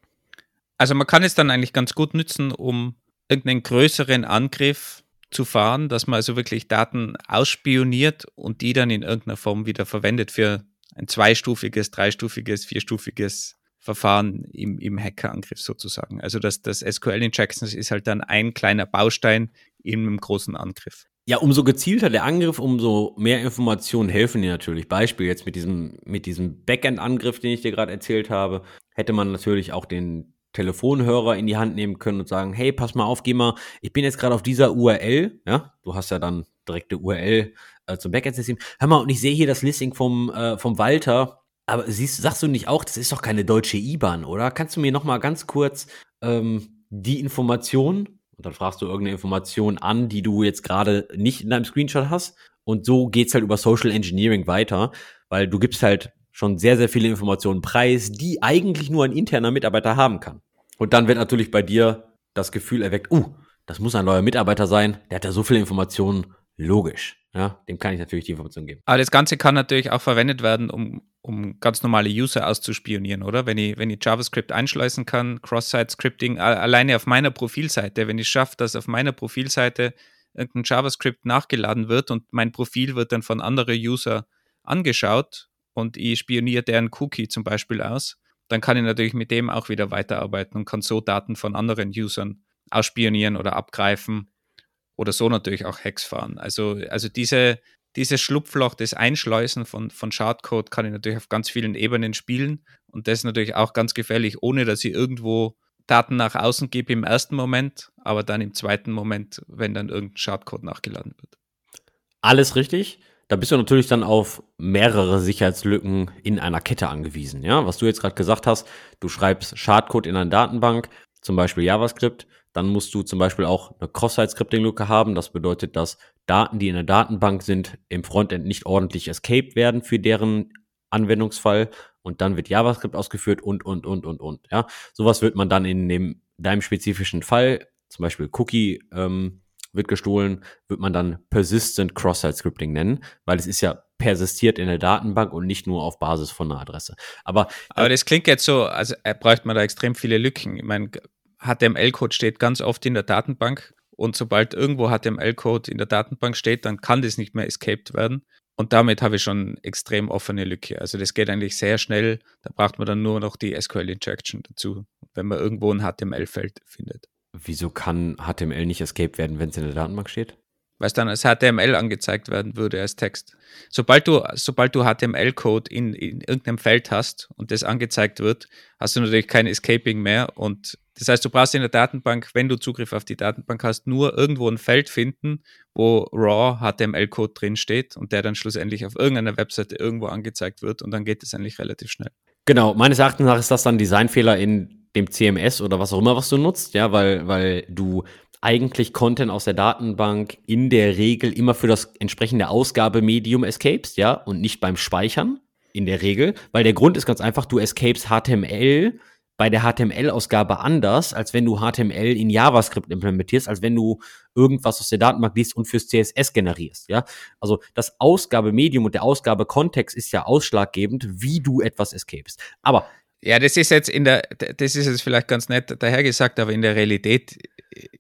Also man kann es dann eigentlich ganz gut nutzen, um irgendeinen größeren Angriff zu fahren, dass man also wirklich Daten ausspioniert und die dann in irgendeiner Form wieder verwendet für ein zweistufiges, dreistufiges, vierstufiges Verfahren im, im Hackerangriff sozusagen. Also das, das SQL-Injections ist halt dann ein kleiner Baustein in einem großen Angriff. Ja, umso gezielter der Angriff, umso mehr Informationen helfen dir natürlich. Beispiel jetzt mit diesem, mit diesem Backend-Angriff, den ich dir gerade erzählt habe, hätte man natürlich auch den Telefonhörer in die Hand nehmen können und sagen, hey, pass mal auf, geh mal, ich bin jetzt gerade auf dieser URL, ja, du hast ja dann direkte URL äh, zum Backend-System. Hör mal, und ich sehe hier das Listing vom, äh, vom Walter, aber siehst, sagst du nicht auch, das ist doch keine deutsche IBAN, oder? Kannst du mir noch mal ganz kurz ähm, die Information, und dann fragst du irgendeine Information an, die du jetzt gerade nicht in deinem Screenshot hast, und so geht's halt über Social Engineering weiter, weil du gibst halt schon sehr, sehr viele Informationen preis, die eigentlich nur ein interner Mitarbeiter haben kann. Und dann wird natürlich bei dir das Gefühl erweckt, uh, das muss ein neuer Mitarbeiter sein, der hat ja so viele Informationen, logisch. Ja, dem kann ich natürlich die Information geben. Aber das Ganze kann natürlich auch verwendet werden, um, um ganz normale User auszuspionieren, oder? Wenn ich, wenn ich JavaScript einschleusen kann, Cross-Site-Scripting, alleine auf meiner Profilseite, wenn ich schaffe, dass auf meiner Profilseite irgendein JavaScript nachgeladen wird und mein Profil wird dann von anderen User angeschaut und ich spioniere deren Cookie zum Beispiel aus, dann kann ich natürlich mit dem auch wieder weiterarbeiten und kann so Daten von anderen Usern ausspionieren oder abgreifen oder so natürlich auch Hacks fahren. Also, also diese, dieses Schlupfloch des Einschleusen von, von Schadcode kann ich natürlich auf ganz vielen Ebenen spielen und das ist natürlich auch ganz gefährlich, ohne dass ich irgendwo Daten nach außen gebe im ersten Moment, aber dann im zweiten Moment, wenn dann irgendein Schadcode nachgeladen wird. Alles richtig. Da bist du natürlich dann auf mehrere Sicherheitslücken in einer Kette angewiesen. Ja, was du jetzt gerade gesagt hast, du schreibst Schadcode in eine Datenbank, zum Beispiel JavaScript, dann musst du zum Beispiel auch eine Cross-Site-Scripting-Lücke haben. Das bedeutet, dass Daten, die in der Datenbank sind, im Frontend nicht ordentlich escaped werden für deren Anwendungsfall. Und dann wird JavaScript ausgeführt und, und, und, und, und. Ja, sowas wird man dann in dem, deinem spezifischen Fall, zum Beispiel Cookie, ähm, wird gestohlen, wird man dann Persistent Cross-Site-Scripting nennen, weil es ist ja persistiert in der Datenbank und nicht nur auf Basis von einer Adresse. Aber, Aber das klingt jetzt so, also äh, bräuchte man da extrem viele Lücken. Ich meine, HTML-Code steht ganz oft in der Datenbank und sobald irgendwo HTML-Code in der Datenbank steht, dann kann das nicht mehr escaped werden. Und damit habe ich schon extrem offene Lücke. Also das geht eigentlich sehr schnell. Da braucht man dann nur noch die SQL-Injection dazu, wenn man irgendwo ein HTML-Feld findet. Wieso kann HTML nicht escaped werden, wenn es in der Datenbank steht? Weil es dann als HTML angezeigt werden würde als Text. Sobald du, sobald du HTML-Code in, in irgendeinem Feld hast und das angezeigt wird, hast du natürlich kein Escaping mehr und das heißt, du brauchst in der Datenbank, wenn du Zugriff auf die Datenbank hast, nur irgendwo ein Feld finden, wo raw HTML-Code drin steht und der dann schlussendlich auf irgendeiner Webseite irgendwo angezeigt wird und dann geht es eigentlich relativ schnell. Genau, meines Erachtens nach ist das dann Designfehler in dem CMS oder was auch immer, was du nutzt, ja, weil, weil du eigentlich Content aus der Datenbank in der Regel immer für das entsprechende Ausgabemedium escapes, ja, und nicht beim Speichern in der Regel, weil der Grund ist ganz einfach, du escapes HTML bei der HTML-Ausgabe anders, als wenn du HTML in JavaScript implementierst, als wenn du irgendwas aus der Datenbank liest und fürs CSS generierst, ja. Also das Ausgabemedium und der Ausgabekontext ist ja ausschlaggebend, wie du etwas escapest. Aber ja, das ist jetzt in der, das ist jetzt vielleicht ganz nett dahergesagt, aber in der Realität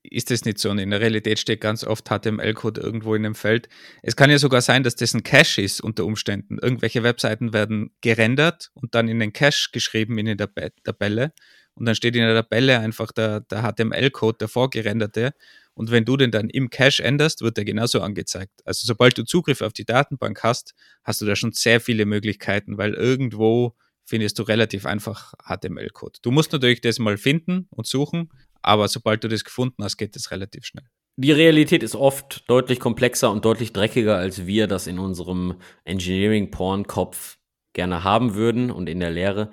ist das nicht so. Und in der Realität steht ganz oft HTML-Code irgendwo in einem Feld. Es kann ja sogar sein, dass das ein Cache ist unter Umständen. Irgendwelche Webseiten werden gerendert und dann in den Cache geschrieben in der Tabelle. Und dann steht in der Tabelle einfach der, der HTML-Code, der vorgerenderte. Und wenn du den dann im Cache änderst, wird der genauso angezeigt. Also sobald du Zugriff auf die Datenbank hast, hast du da schon sehr viele Möglichkeiten, weil irgendwo findest du relativ einfach HTML-Code. Du musst natürlich das mal finden und suchen, aber sobald du das gefunden hast, geht es relativ schnell. Die Realität ist oft deutlich komplexer und deutlich dreckiger, als wir das in unserem Engineering-Porn-Kopf gerne haben würden und in der Lehre.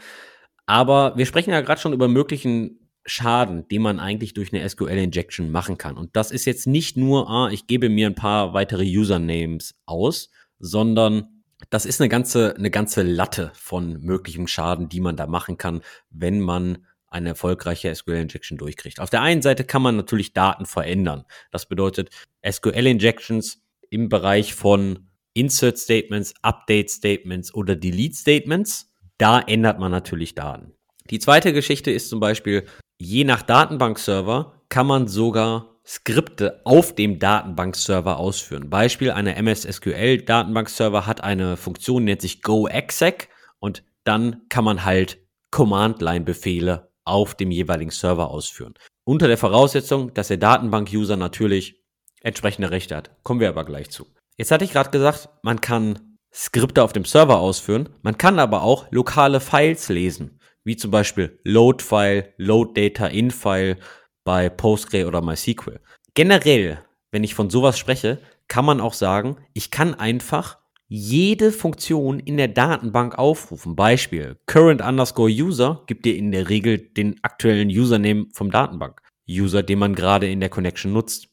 Aber wir sprechen ja gerade schon über möglichen Schaden, den man eigentlich durch eine SQL-Injection machen kann. Und das ist jetzt nicht nur, ah, ich gebe mir ein paar weitere Usernames aus, sondern das ist eine ganze, eine ganze Latte von möglichem Schaden, die man da machen kann, wenn man eine erfolgreiche SQL-Injection durchkriegt. Auf der einen Seite kann man natürlich Daten verändern. Das bedeutet, SQL-Injections im Bereich von Insert Statements, Update Statements oder Delete Statements, da ändert man natürlich Daten. Die zweite Geschichte ist zum Beispiel, je nach Datenbankserver kann man sogar Skripte auf dem Datenbankserver ausführen. Beispiel, eine MS SQL Datenbankserver hat eine Funktion, nennt sich GoExec und dann kann man halt Command-Line-Befehle auf dem jeweiligen Server ausführen. Unter der Voraussetzung, dass der Datenbank-User natürlich entsprechende Rechte hat. Kommen wir aber gleich zu. Jetzt hatte ich gerade gesagt, man kann Skripte auf dem Server ausführen, man kann aber auch lokale Files lesen, wie zum Beispiel Load-File, Load-Data-In-File bei Postgre oder MySQL. Generell, wenn ich von sowas spreche, kann man auch sagen, ich kann einfach jede Funktion in der Datenbank aufrufen. Beispiel, current underscore user gibt dir in der Regel den aktuellen Username vom Datenbank-User, den man gerade in der Connection nutzt.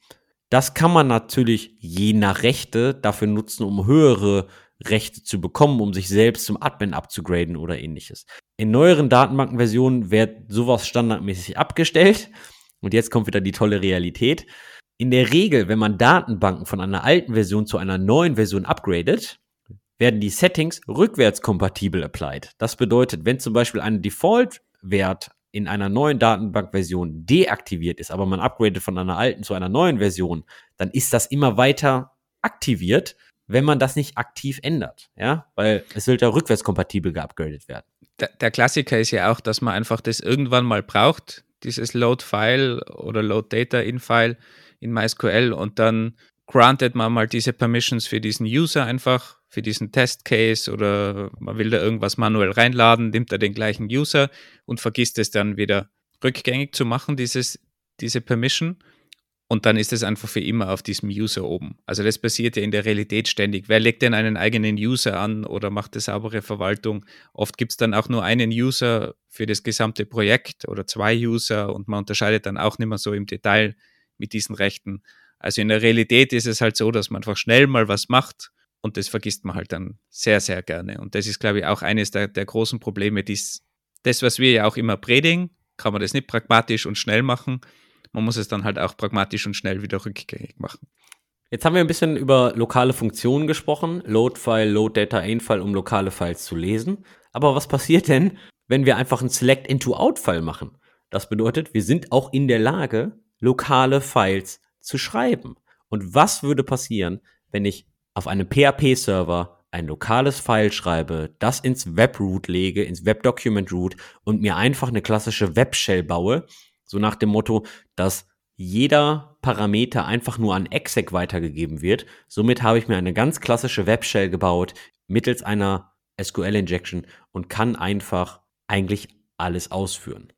Das kann man natürlich je nach Rechte dafür nutzen, um höhere Rechte zu bekommen, um sich selbst zum Admin abzugraden oder ähnliches. In neueren Datenbankenversionen wird sowas standardmäßig abgestellt. Und jetzt kommt wieder die tolle Realität. In der Regel, wenn man Datenbanken von einer alten Version zu einer neuen Version upgradet, werden die Settings rückwärtskompatibel applied. Das bedeutet, wenn zum Beispiel ein Default-Wert in einer neuen Datenbankversion deaktiviert ist, aber man upgradet von einer alten zu einer neuen Version, dann ist das immer weiter aktiviert, wenn man das nicht aktiv ändert, ja, weil es sollte ja rückwärtskompatibel geupgradet werden. Der, der Klassiker ist ja auch, dass man einfach das irgendwann mal braucht, dieses Load File oder Load Data in File in MySQL und dann granted man mal diese Permissions für diesen User einfach, für diesen Test Case oder man will da irgendwas manuell reinladen, nimmt er den gleichen User und vergisst es dann wieder rückgängig zu machen, dieses, diese Permission. Und dann ist es einfach für immer auf diesem User oben. Also das passiert ja in der Realität ständig. Wer legt denn einen eigenen User an oder macht eine saubere Verwaltung? Oft gibt es dann auch nur einen User für das gesamte Projekt oder zwei User und man unterscheidet dann auch nicht mehr so im Detail mit diesen Rechten. Also in der Realität ist es halt so, dass man einfach schnell mal was macht und das vergisst man halt dann sehr, sehr gerne. Und das ist, glaube ich, auch eines der, der großen Probleme. Dies, das, was wir ja auch immer predigen, kann man das nicht pragmatisch und schnell machen. Man muss es dann halt auch pragmatisch und schnell wieder rückgängig machen. Jetzt haben wir ein bisschen über lokale Funktionen gesprochen, Load-File, Load-Data-In-File, um lokale Files zu lesen. Aber was passiert denn, wenn wir einfach einen Select-Into-Out-File machen? Das bedeutet, wir sind auch in der Lage, lokale Files zu schreiben. Und was würde passieren, wenn ich auf einem PHP-Server ein lokales File schreibe, das ins Webroot lege, ins Webdocument Root und mir einfach eine klassische Webshell baue, so nach dem Motto, dass jeder Parameter einfach nur an exec weitergegeben wird. Somit habe ich mir eine ganz klassische Webshell gebaut mittels einer SQL-Injection und kann einfach eigentlich alles ausführen.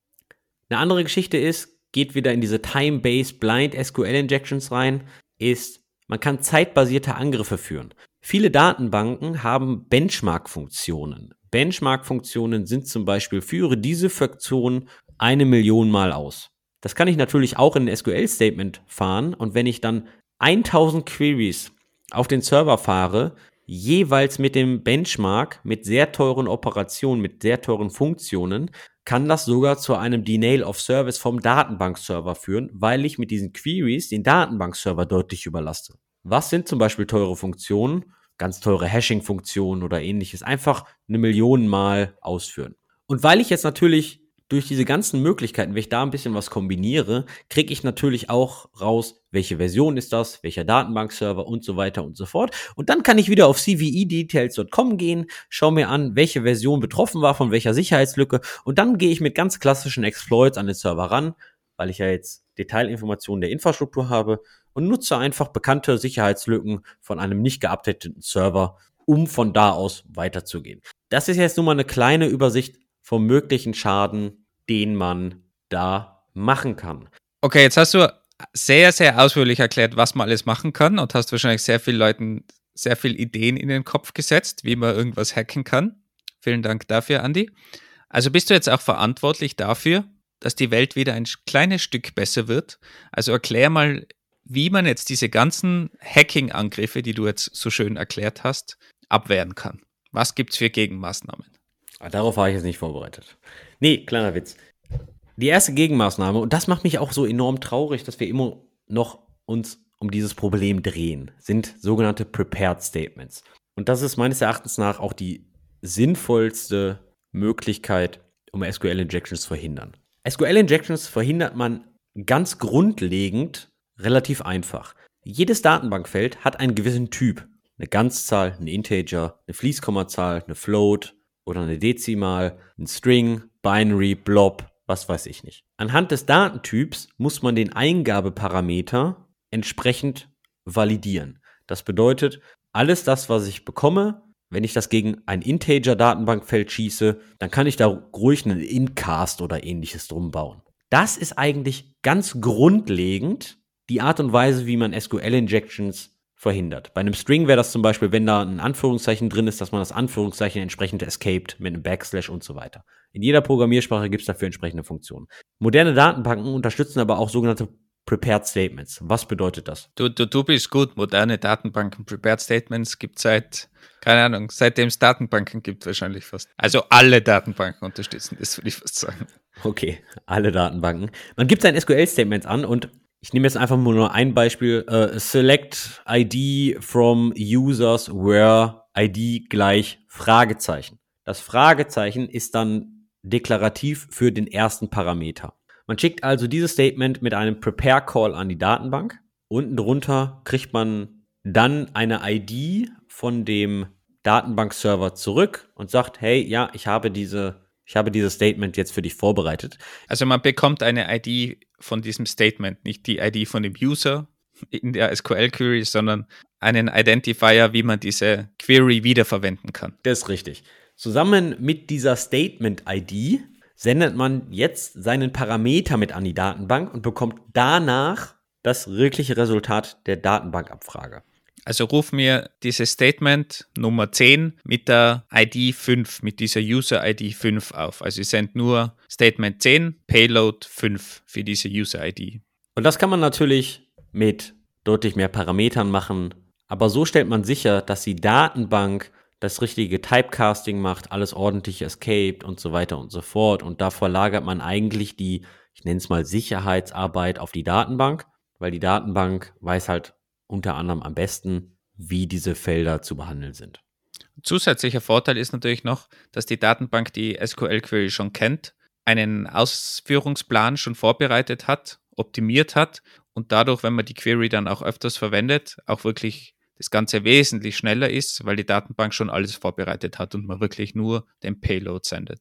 Eine andere Geschichte ist, geht wieder in diese Time-Based Blind SQL Injections rein, ist, man kann zeitbasierte Angriffe führen. Viele Datenbanken haben Benchmark-Funktionen. Benchmark-Funktionen sind zum Beispiel, führe diese Funktion eine Million Mal aus. Das kann ich natürlich auch in ein SQL-Statement fahren und wenn ich dann 1000 Queries auf den Server fahre, jeweils mit dem Benchmark, mit sehr teuren Operationen, mit sehr teuren Funktionen, kann das sogar zu einem Denial of Service vom Datenbankserver führen, weil ich mit diesen Queries den Datenbankserver deutlich überlaste. Was sind zum Beispiel teure Funktionen? Ganz teure Hashing-Funktionen oder ähnliches. Einfach eine Million Mal ausführen. Und weil ich jetzt natürlich durch diese ganzen Möglichkeiten, wenn ich da ein bisschen was kombiniere, kriege ich natürlich auch raus, welche Version ist das, welcher Datenbankserver und so weiter und so fort. Und dann kann ich wieder auf cvedetails.com gehen, schaue mir an, welche Version betroffen war, von welcher Sicherheitslücke und dann gehe ich mit ganz klassischen Exploits an den Server ran, weil ich ja jetzt Detailinformationen der Infrastruktur habe und nutze einfach bekannte Sicherheitslücken von einem nicht geupdateten Server, um von da aus weiterzugehen. Das ist jetzt nur mal eine kleine Übersicht vom möglichen Schaden, den man da machen kann. Okay, jetzt hast du sehr, sehr ausführlich erklärt, was man alles machen kann und hast wahrscheinlich sehr vielen Leuten sehr viele Ideen in den Kopf gesetzt, wie man irgendwas hacken kann. Vielen Dank dafür, Andy. Also bist du jetzt auch verantwortlich dafür, dass die Welt wieder ein kleines Stück besser wird. Also erklär mal, wie man jetzt diese ganzen Hacking-Angriffe, die du jetzt so schön erklärt hast, abwehren kann. Was gibt es für Gegenmaßnahmen? Ah, darauf war ich jetzt nicht vorbereitet. Nee, kleiner Witz. Die erste Gegenmaßnahme, und das macht mich auch so enorm traurig, dass wir immer noch uns um dieses Problem drehen, sind sogenannte Prepared Statements. Und das ist meines Erachtens nach auch die sinnvollste Möglichkeit, um SQL-Injections zu verhindern. SQL-Injections verhindert man ganz grundlegend relativ einfach. Jedes Datenbankfeld hat einen gewissen Typ. Eine Ganzzahl, ein Integer, eine Fließkommazahl, eine Float oder eine Dezimal, ein String, Binary, Blob, was weiß ich nicht. Anhand des Datentyps muss man den Eingabeparameter entsprechend validieren. Das bedeutet, alles das, was ich bekomme, wenn ich das gegen ein Integer-Datenbankfeld schieße, dann kann ich da ruhig einen Incast oder ähnliches drum bauen. Das ist eigentlich ganz grundlegend die Art und Weise, wie man SQL-Injections verhindert. Bei einem String wäre das zum Beispiel, wenn da ein Anführungszeichen drin ist, dass man das Anführungszeichen entsprechend escaped mit einem Backslash und so weiter. In jeder Programmiersprache gibt es dafür entsprechende Funktionen. Moderne Datenbanken unterstützen aber auch sogenannte Prepared Statements. Was bedeutet das? Du, du, du bist gut. Moderne Datenbanken, Prepared Statements gibt seit, keine Ahnung, seitdem es Datenbanken gibt wahrscheinlich fast. Also alle Datenbanken unterstützen das, würde ich fast sagen. Okay, alle Datenbanken. Man gibt sein SQL-Statement an und ich nehme jetzt einfach nur ein Beispiel. Uh, select ID from users where ID gleich Fragezeichen. Das Fragezeichen ist dann deklarativ für den ersten Parameter. Man schickt also dieses Statement mit einem Prepare Call an die Datenbank. Unten drunter kriegt man dann eine ID von dem Datenbankserver zurück und sagt, hey, ja, ich habe diese, ich habe dieses Statement jetzt für dich vorbereitet. Also man bekommt eine ID von diesem Statement, nicht die ID von dem User in der SQL-Query, sondern einen Identifier, wie man diese Query wiederverwenden kann. Das ist richtig. Zusammen mit dieser Statement-ID sendet man jetzt seinen Parameter mit an die Datenbank und bekommt danach das wirkliche Resultat der Datenbankabfrage. Also ruf mir dieses Statement Nummer 10 mit der ID 5, mit dieser User ID 5 auf. Also ich sende nur Statement 10, Payload 5 für diese User ID. Und das kann man natürlich mit deutlich mehr Parametern machen, aber so stellt man sicher, dass die Datenbank das richtige Typecasting macht, alles ordentlich escaped und so weiter und so fort. Und da verlagert man eigentlich die, ich nenne es mal Sicherheitsarbeit auf die Datenbank, weil die Datenbank weiß halt unter anderem am besten, wie diese Felder zu behandeln sind. Zusätzlicher Vorteil ist natürlich noch, dass die Datenbank die SQL-Query schon kennt, einen Ausführungsplan schon vorbereitet hat, optimiert hat und dadurch, wenn man die Query dann auch öfters verwendet, auch wirklich das Ganze wesentlich schneller ist, weil die Datenbank schon alles vorbereitet hat und man wirklich nur den Payload sendet.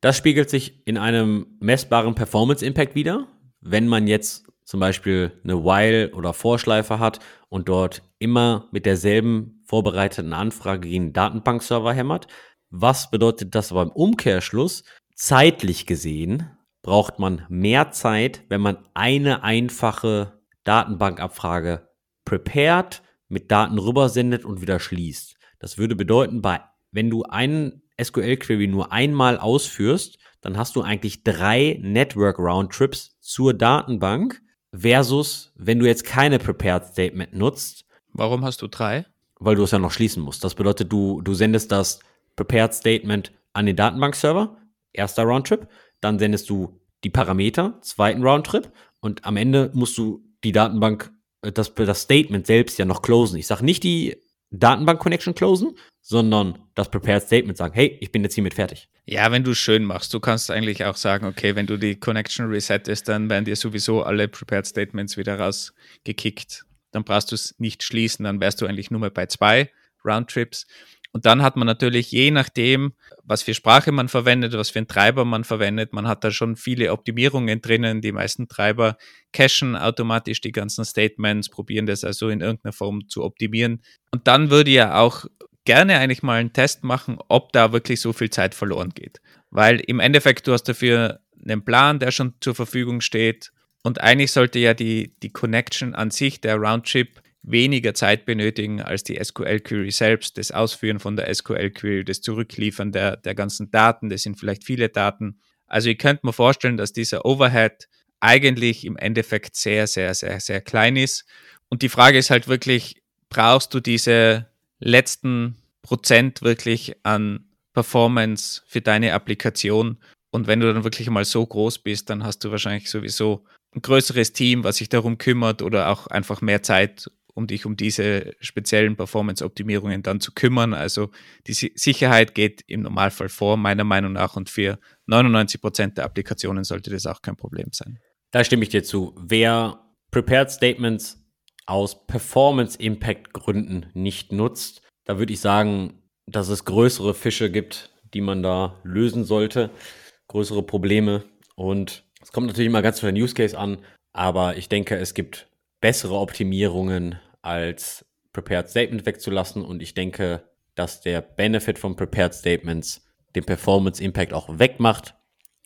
Das spiegelt sich in einem messbaren Performance-Impact wieder. Wenn man jetzt zum Beispiel eine While- oder Vorschleife hat und dort immer mit derselben vorbereiteten Anfrage gegen den Datenbankserver hämmert. Was bedeutet das aber im Umkehrschluss? Zeitlich gesehen braucht man mehr Zeit, wenn man eine einfache Datenbankabfrage prepared mit Daten rübersendet und wieder schließt. Das würde bedeuten, bei, wenn du einen SQL-Query nur einmal ausführst, dann hast du eigentlich drei Network Roundtrips zur Datenbank versus, wenn du jetzt keine Prepared Statement nutzt. Warum hast du drei? Weil du es ja noch schließen musst. Das bedeutet, du, du sendest das Prepared Statement an den Datenbankserver, erster Roundtrip, dann sendest du die Parameter, zweiten Roundtrip und am Ende musst du die Datenbank äh, das, das Statement selbst ja noch closen. Ich sage nicht die Datenbank-Connection closen, sondern das Prepared Statement sagen, hey, ich bin jetzt hiermit fertig. Ja, wenn du schön machst, du kannst eigentlich auch sagen, okay, wenn du die Connection resettest, dann werden dir sowieso alle Prepared Statements wieder rausgekickt. Dann brauchst du es nicht schließen, dann wärst du eigentlich nur mal bei zwei Roundtrips. Und dann hat man natürlich, je nachdem, was für Sprache man verwendet, was für einen Treiber man verwendet, man hat da schon viele Optimierungen drinnen. Die meisten Treiber cachen automatisch die ganzen Statements, probieren das also in irgendeiner Form zu optimieren. Und dann würde ja auch gerne eigentlich mal einen Test machen, ob da wirklich so viel Zeit verloren geht. Weil im Endeffekt, du hast dafür einen Plan, der schon zur Verfügung steht. Und eigentlich sollte ja die, die Connection an sich, der Roundtrip, weniger Zeit benötigen als die SQL-Query selbst, das Ausführen von der SQL-Query, das Zurückliefern der, der ganzen Daten, das sind vielleicht viele Daten. Also ich könnte mir vorstellen, dass dieser Overhead eigentlich im Endeffekt sehr, sehr, sehr, sehr klein ist. Und die Frage ist halt wirklich, brauchst du diese letzten Prozent wirklich an Performance für deine Applikation? Und wenn du dann wirklich mal so groß bist, dann hast du wahrscheinlich sowieso ein größeres Team, was sich darum kümmert oder auch einfach mehr Zeit, um dich um diese speziellen Performance-Optimierungen dann zu kümmern. Also die Sicherheit geht im Normalfall vor, meiner Meinung nach, und für 99 Prozent der Applikationen sollte das auch kein Problem sein. Da stimme ich dir zu. Wer Prepared Statements aus Performance-Impact-Gründen nicht nutzt, da würde ich sagen, dass es größere Fische gibt, die man da lösen sollte, größere Probleme. Und es kommt natürlich immer ganz für den Use Case an, aber ich denke, es gibt bessere Optimierungen als Prepared Statement wegzulassen. Und ich denke, dass der Benefit von Prepared Statements den Performance Impact auch wegmacht.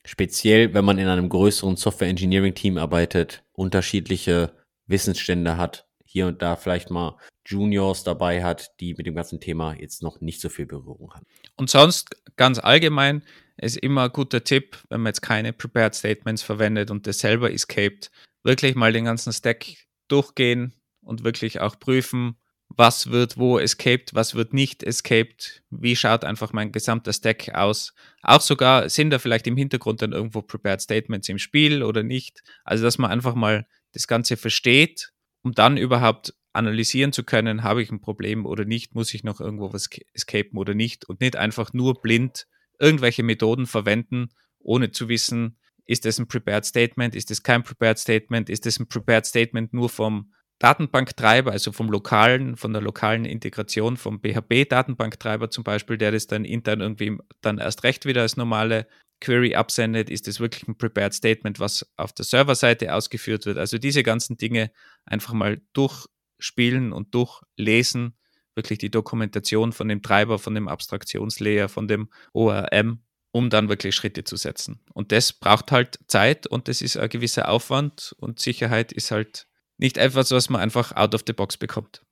Speziell, wenn man in einem größeren Software Engineering Team arbeitet, unterschiedliche Wissensstände hat, hier und da vielleicht mal Juniors dabei hat, die mit dem ganzen Thema jetzt noch nicht so viel Berührung haben. Und sonst ganz allgemein ist immer ein guter Tipp, wenn man jetzt keine Prepared Statements verwendet und das selber escaped, wirklich mal den ganzen Stack durchgehen und wirklich auch prüfen, was wird wo escaped, was wird nicht escaped, wie schaut einfach mein gesamter Stack aus. Auch sogar sind da vielleicht im Hintergrund dann irgendwo Prepared Statements im Spiel oder nicht. Also, dass man einfach mal das Ganze versteht, um dann überhaupt analysieren zu können, habe ich ein Problem oder nicht, muss ich noch irgendwo was escapen oder nicht und nicht einfach nur blind irgendwelche Methoden verwenden, ohne zu wissen, ist das ein Prepared Statement? Ist das kein Prepared Statement? Ist das ein Prepared Statement nur vom Datenbanktreiber, also vom lokalen, von der lokalen Integration vom PHP-Datenbanktreiber zum Beispiel, der das dann intern irgendwie dann erst recht wieder als normale Query absendet? Ist das wirklich ein Prepared Statement, was auf der Serverseite ausgeführt wird? Also diese ganzen Dinge einfach mal durchspielen und durchlesen, wirklich die Dokumentation von dem Treiber, von dem Abstraktionslayer, von dem ORM um dann wirklich Schritte zu setzen. Und das braucht halt Zeit und das ist ein gewisser Aufwand und Sicherheit ist halt nicht etwas, was man einfach out of the box bekommt.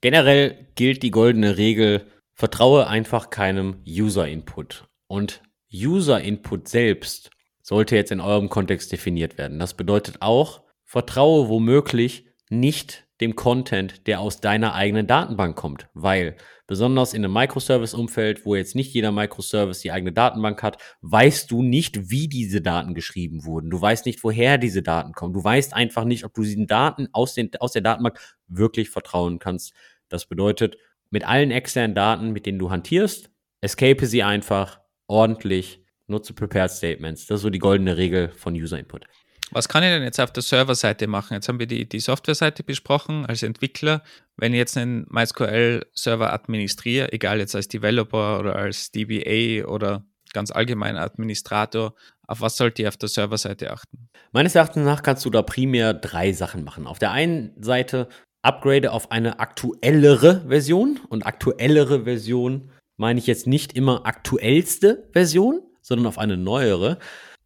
Generell gilt die goldene Regel, vertraue einfach keinem User-Input. Und User-Input selbst sollte jetzt in eurem Kontext definiert werden. Das bedeutet auch, vertraue womöglich nicht dem Content, der aus deiner eigenen Datenbank kommt, weil besonders in einem Microservice-Umfeld, wo jetzt nicht jeder Microservice die eigene Datenbank hat, weißt du nicht, wie diese Daten geschrieben wurden. Du weißt nicht, woher diese Daten kommen. Du weißt einfach nicht, ob du diesen Daten aus, den, aus der Datenbank wirklich vertrauen kannst. Das bedeutet, mit allen externen Daten, mit denen du hantierst, escape sie einfach ordentlich, nutze Prepared Statements. Das ist so die goldene Regel von User Input. Was kann ich denn jetzt auf der Serverseite machen? Jetzt haben wir die, die Softwareseite besprochen als Entwickler. Wenn ich jetzt einen MySQL-Server administriere, egal jetzt als Developer oder als DBA oder ganz allgemein Administrator, auf was sollte ich auf der Serverseite achten? Meines Erachtens nach kannst du da primär drei Sachen machen. Auf der einen Seite upgrade auf eine aktuellere Version und aktuellere Version meine ich jetzt nicht immer aktuellste Version, sondern auf eine neuere.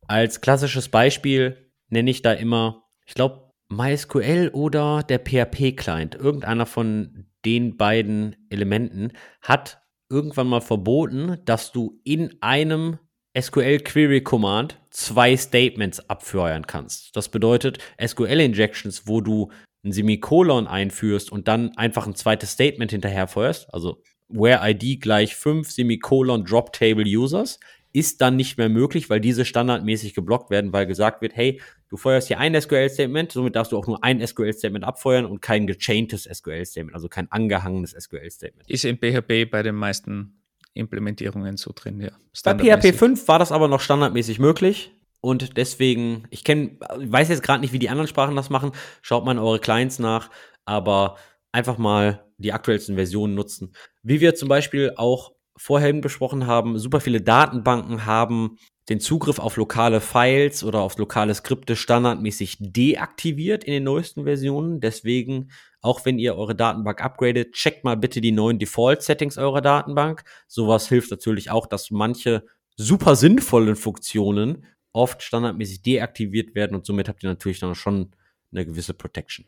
Als klassisches Beispiel nenne ich da immer, ich glaube, MySQL oder der PHP-Client. Irgendeiner von den beiden Elementen hat irgendwann mal verboten, dass du in einem SQL Query Command zwei Statements abfeuern kannst. Das bedeutet SQL Injections, wo du ein Semikolon einführst und dann einfach ein zweites Statement hinterher feuerst, also where ID gleich 5 Semikolon Drop Table Users, ist dann nicht mehr möglich, weil diese standardmäßig geblockt werden, weil gesagt wird, hey, du feuerst hier ein SQL-Statement, somit darfst du auch nur ein SQL-Statement abfeuern und kein gechaintes SQL-Statement, also kein angehangenes SQL-Statement. Ist in PHP bei den meisten Implementierungen so drin, ja. Bei PHP 5 war das aber noch standardmäßig möglich. Und deswegen, ich kenne, weiß jetzt gerade nicht, wie die anderen Sprachen das machen. Schaut mal in eure Clients nach, aber einfach mal die aktuellsten Versionen nutzen. Wie wir zum Beispiel auch vorhin besprochen haben, super viele Datenbanken haben den Zugriff auf lokale Files oder auf lokale Skripte standardmäßig deaktiviert in den neuesten Versionen. Deswegen, auch wenn ihr eure Datenbank upgradet, checkt mal bitte die neuen Default-Settings eurer Datenbank. Sowas hilft natürlich auch, dass manche super sinnvollen Funktionen oft standardmäßig deaktiviert werden und somit habt ihr natürlich dann schon eine gewisse Protection.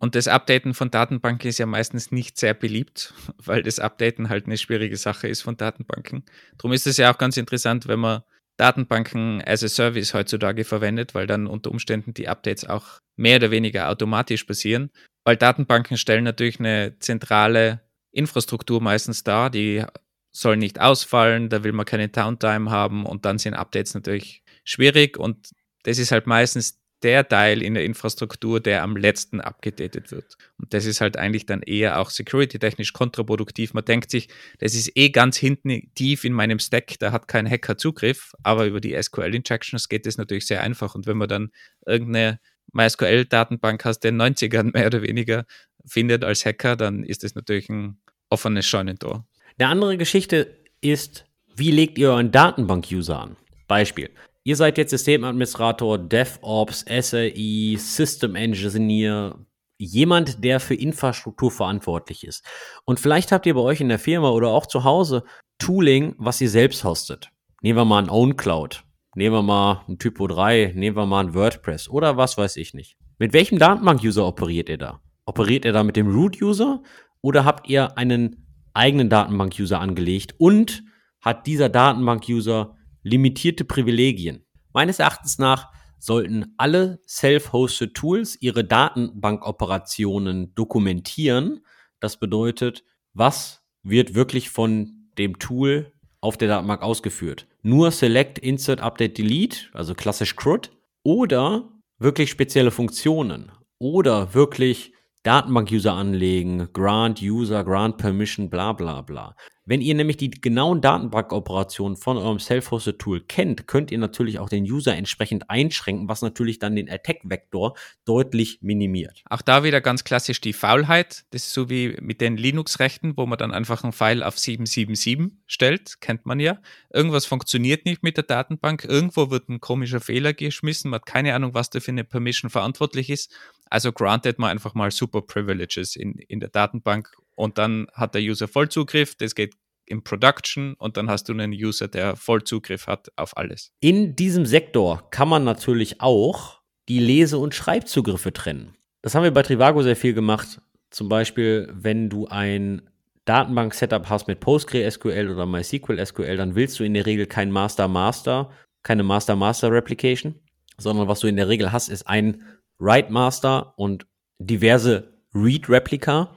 Und das Updaten von Datenbanken ist ja meistens nicht sehr beliebt, (laughs) weil das Updaten halt eine schwierige Sache ist von Datenbanken. Darum ist es ja auch ganz interessant, wenn man Datenbanken as a Service heutzutage verwendet, weil dann unter Umständen die Updates auch mehr oder weniger automatisch passieren. Weil Datenbanken stellen natürlich eine zentrale Infrastruktur meistens dar, die soll nicht ausfallen, da will man keine Downtime haben und dann sind Updates natürlich schwierig und das ist halt meistens der Teil in der Infrastruktur, der am letzten abgedatet wird. Und das ist halt eigentlich dann eher auch security-technisch kontraproduktiv. Man denkt sich, das ist eh ganz hinten tief in meinem Stack, da hat kein Hacker Zugriff, aber über die SQL-Injections geht das natürlich sehr einfach. Und wenn man dann irgendeine MySQL-Datenbank hast, den 90ern mehr oder weniger findet als Hacker, dann ist das natürlich ein offenes Scheunentor. Eine andere Geschichte ist, wie legt ihr euren Datenbank-User an? Beispiel. Ihr seid jetzt Systemadministrator, DevOps, SRE, System Engineer, jemand, der für Infrastruktur verantwortlich ist. Und vielleicht habt ihr bei euch in der Firma oder auch zu Hause Tooling, was ihr selbst hostet. Nehmen wir mal ein OwnCloud. Nehmen wir mal ein Typo 3, nehmen wir mal ein WordPress oder was weiß ich nicht. Mit welchem Datenbank-User operiert ihr da? Operiert ihr da mit dem Root-User oder habt ihr einen eigenen Datenbank-User angelegt und hat dieser Datenbank-User limitierte Privilegien. Meines Erachtens nach sollten alle Self-Hosted Tools ihre Datenbankoperationen dokumentieren. Das bedeutet, was wird wirklich von dem Tool auf der Datenbank ausgeführt? Nur Select, Insert, Update, Delete, also klassisch CRUD, oder wirklich spezielle Funktionen oder wirklich Datenbank-User anlegen, Grant User, Grant Permission, bla bla bla. Wenn ihr nämlich die genauen Datenbankoperationen von eurem Self-Hosted Tool kennt, könnt ihr natürlich auch den User entsprechend einschränken, was natürlich dann den Attack-Vektor deutlich minimiert. Auch da wieder ganz klassisch die Faulheit. Das ist so wie mit den Linux-Rechten, wo man dann einfach einen Pfeil auf 777 stellt, kennt man ja. Irgendwas funktioniert nicht mit der Datenbank, irgendwo wird ein komischer Fehler geschmissen, man hat keine Ahnung, was da für eine Permission verantwortlich ist. Also granted man einfach mal Super Privileges in, in der Datenbank und dann hat der User Vollzugriff, das geht in Production und dann hast du einen User, der Vollzugriff hat auf alles. In diesem Sektor kann man natürlich auch die Lese- und Schreibzugriffe trennen. Das haben wir bei Trivago sehr viel gemacht. Zum Beispiel, wenn du ein Datenbank-Setup hast mit PostgreSQL oder MySQL SQL, dann willst du in der Regel kein Master-Master, keine Master-Master-Replication, sondern was du in der Regel hast, ist ein Write-Master und diverse Read-Replika.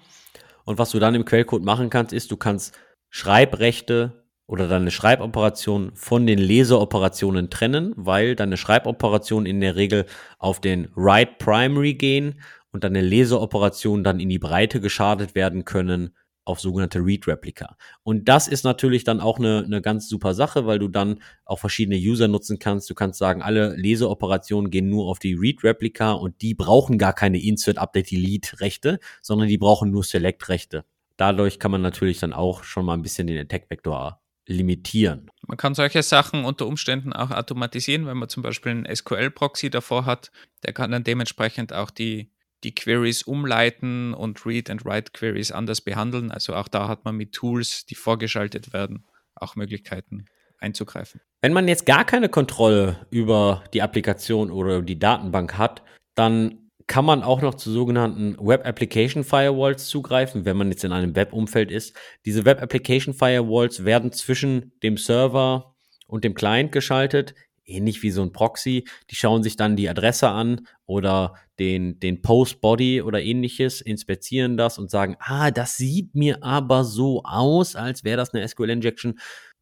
Und was du dann im Quellcode machen kannst, ist, du kannst Schreibrechte oder deine Schreiboperation von den Leseoperationen trennen, weil deine Schreiboperationen in der Regel auf den Write Primary gehen und deine Leseoperationen dann in die Breite geschadet werden können auf sogenannte Read-Replika. Und das ist natürlich dann auch eine, eine ganz super Sache, weil du dann auch verschiedene User nutzen kannst. Du kannst sagen, alle Leseoperationen gehen nur auf die Read-Replika und die brauchen gar keine Insert, Update, Delete-Rechte, sondern die brauchen nur Select-Rechte. Dadurch kann man natürlich dann auch schon mal ein bisschen den Attack-Vektor limitieren. Man kann solche Sachen unter Umständen auch automatisieren, wenn man zum Beispiel einen SQL-Proxy davor hat. Der kann dann dementsprechend auch die die Queries umleiten und Read and Write Queries anders behandeln. Also auch da hat man mit Tools, die vorgeschaltet werden, auch Möglichkeiten einzugreifen. Wenn man jetzt gar keine Kontrolle über die Applikation oder die Datenbank hat, dann kann man auch noch zu sogenannten Web Application Firewalls zugreifen, wenn man jetzt in einem Web-Umfeld ist. Diese Web Application Firewalls werden zwischen dem Server und dem Client geschaltet ähnlich wie so ein Proxy. Die schauen sich dann die Adresse an oder den, den Post-Body oder ähnliches, inspizieren das und sagen, ah, das sieht mir aber so aus, als wäre das eine SQL-Injection.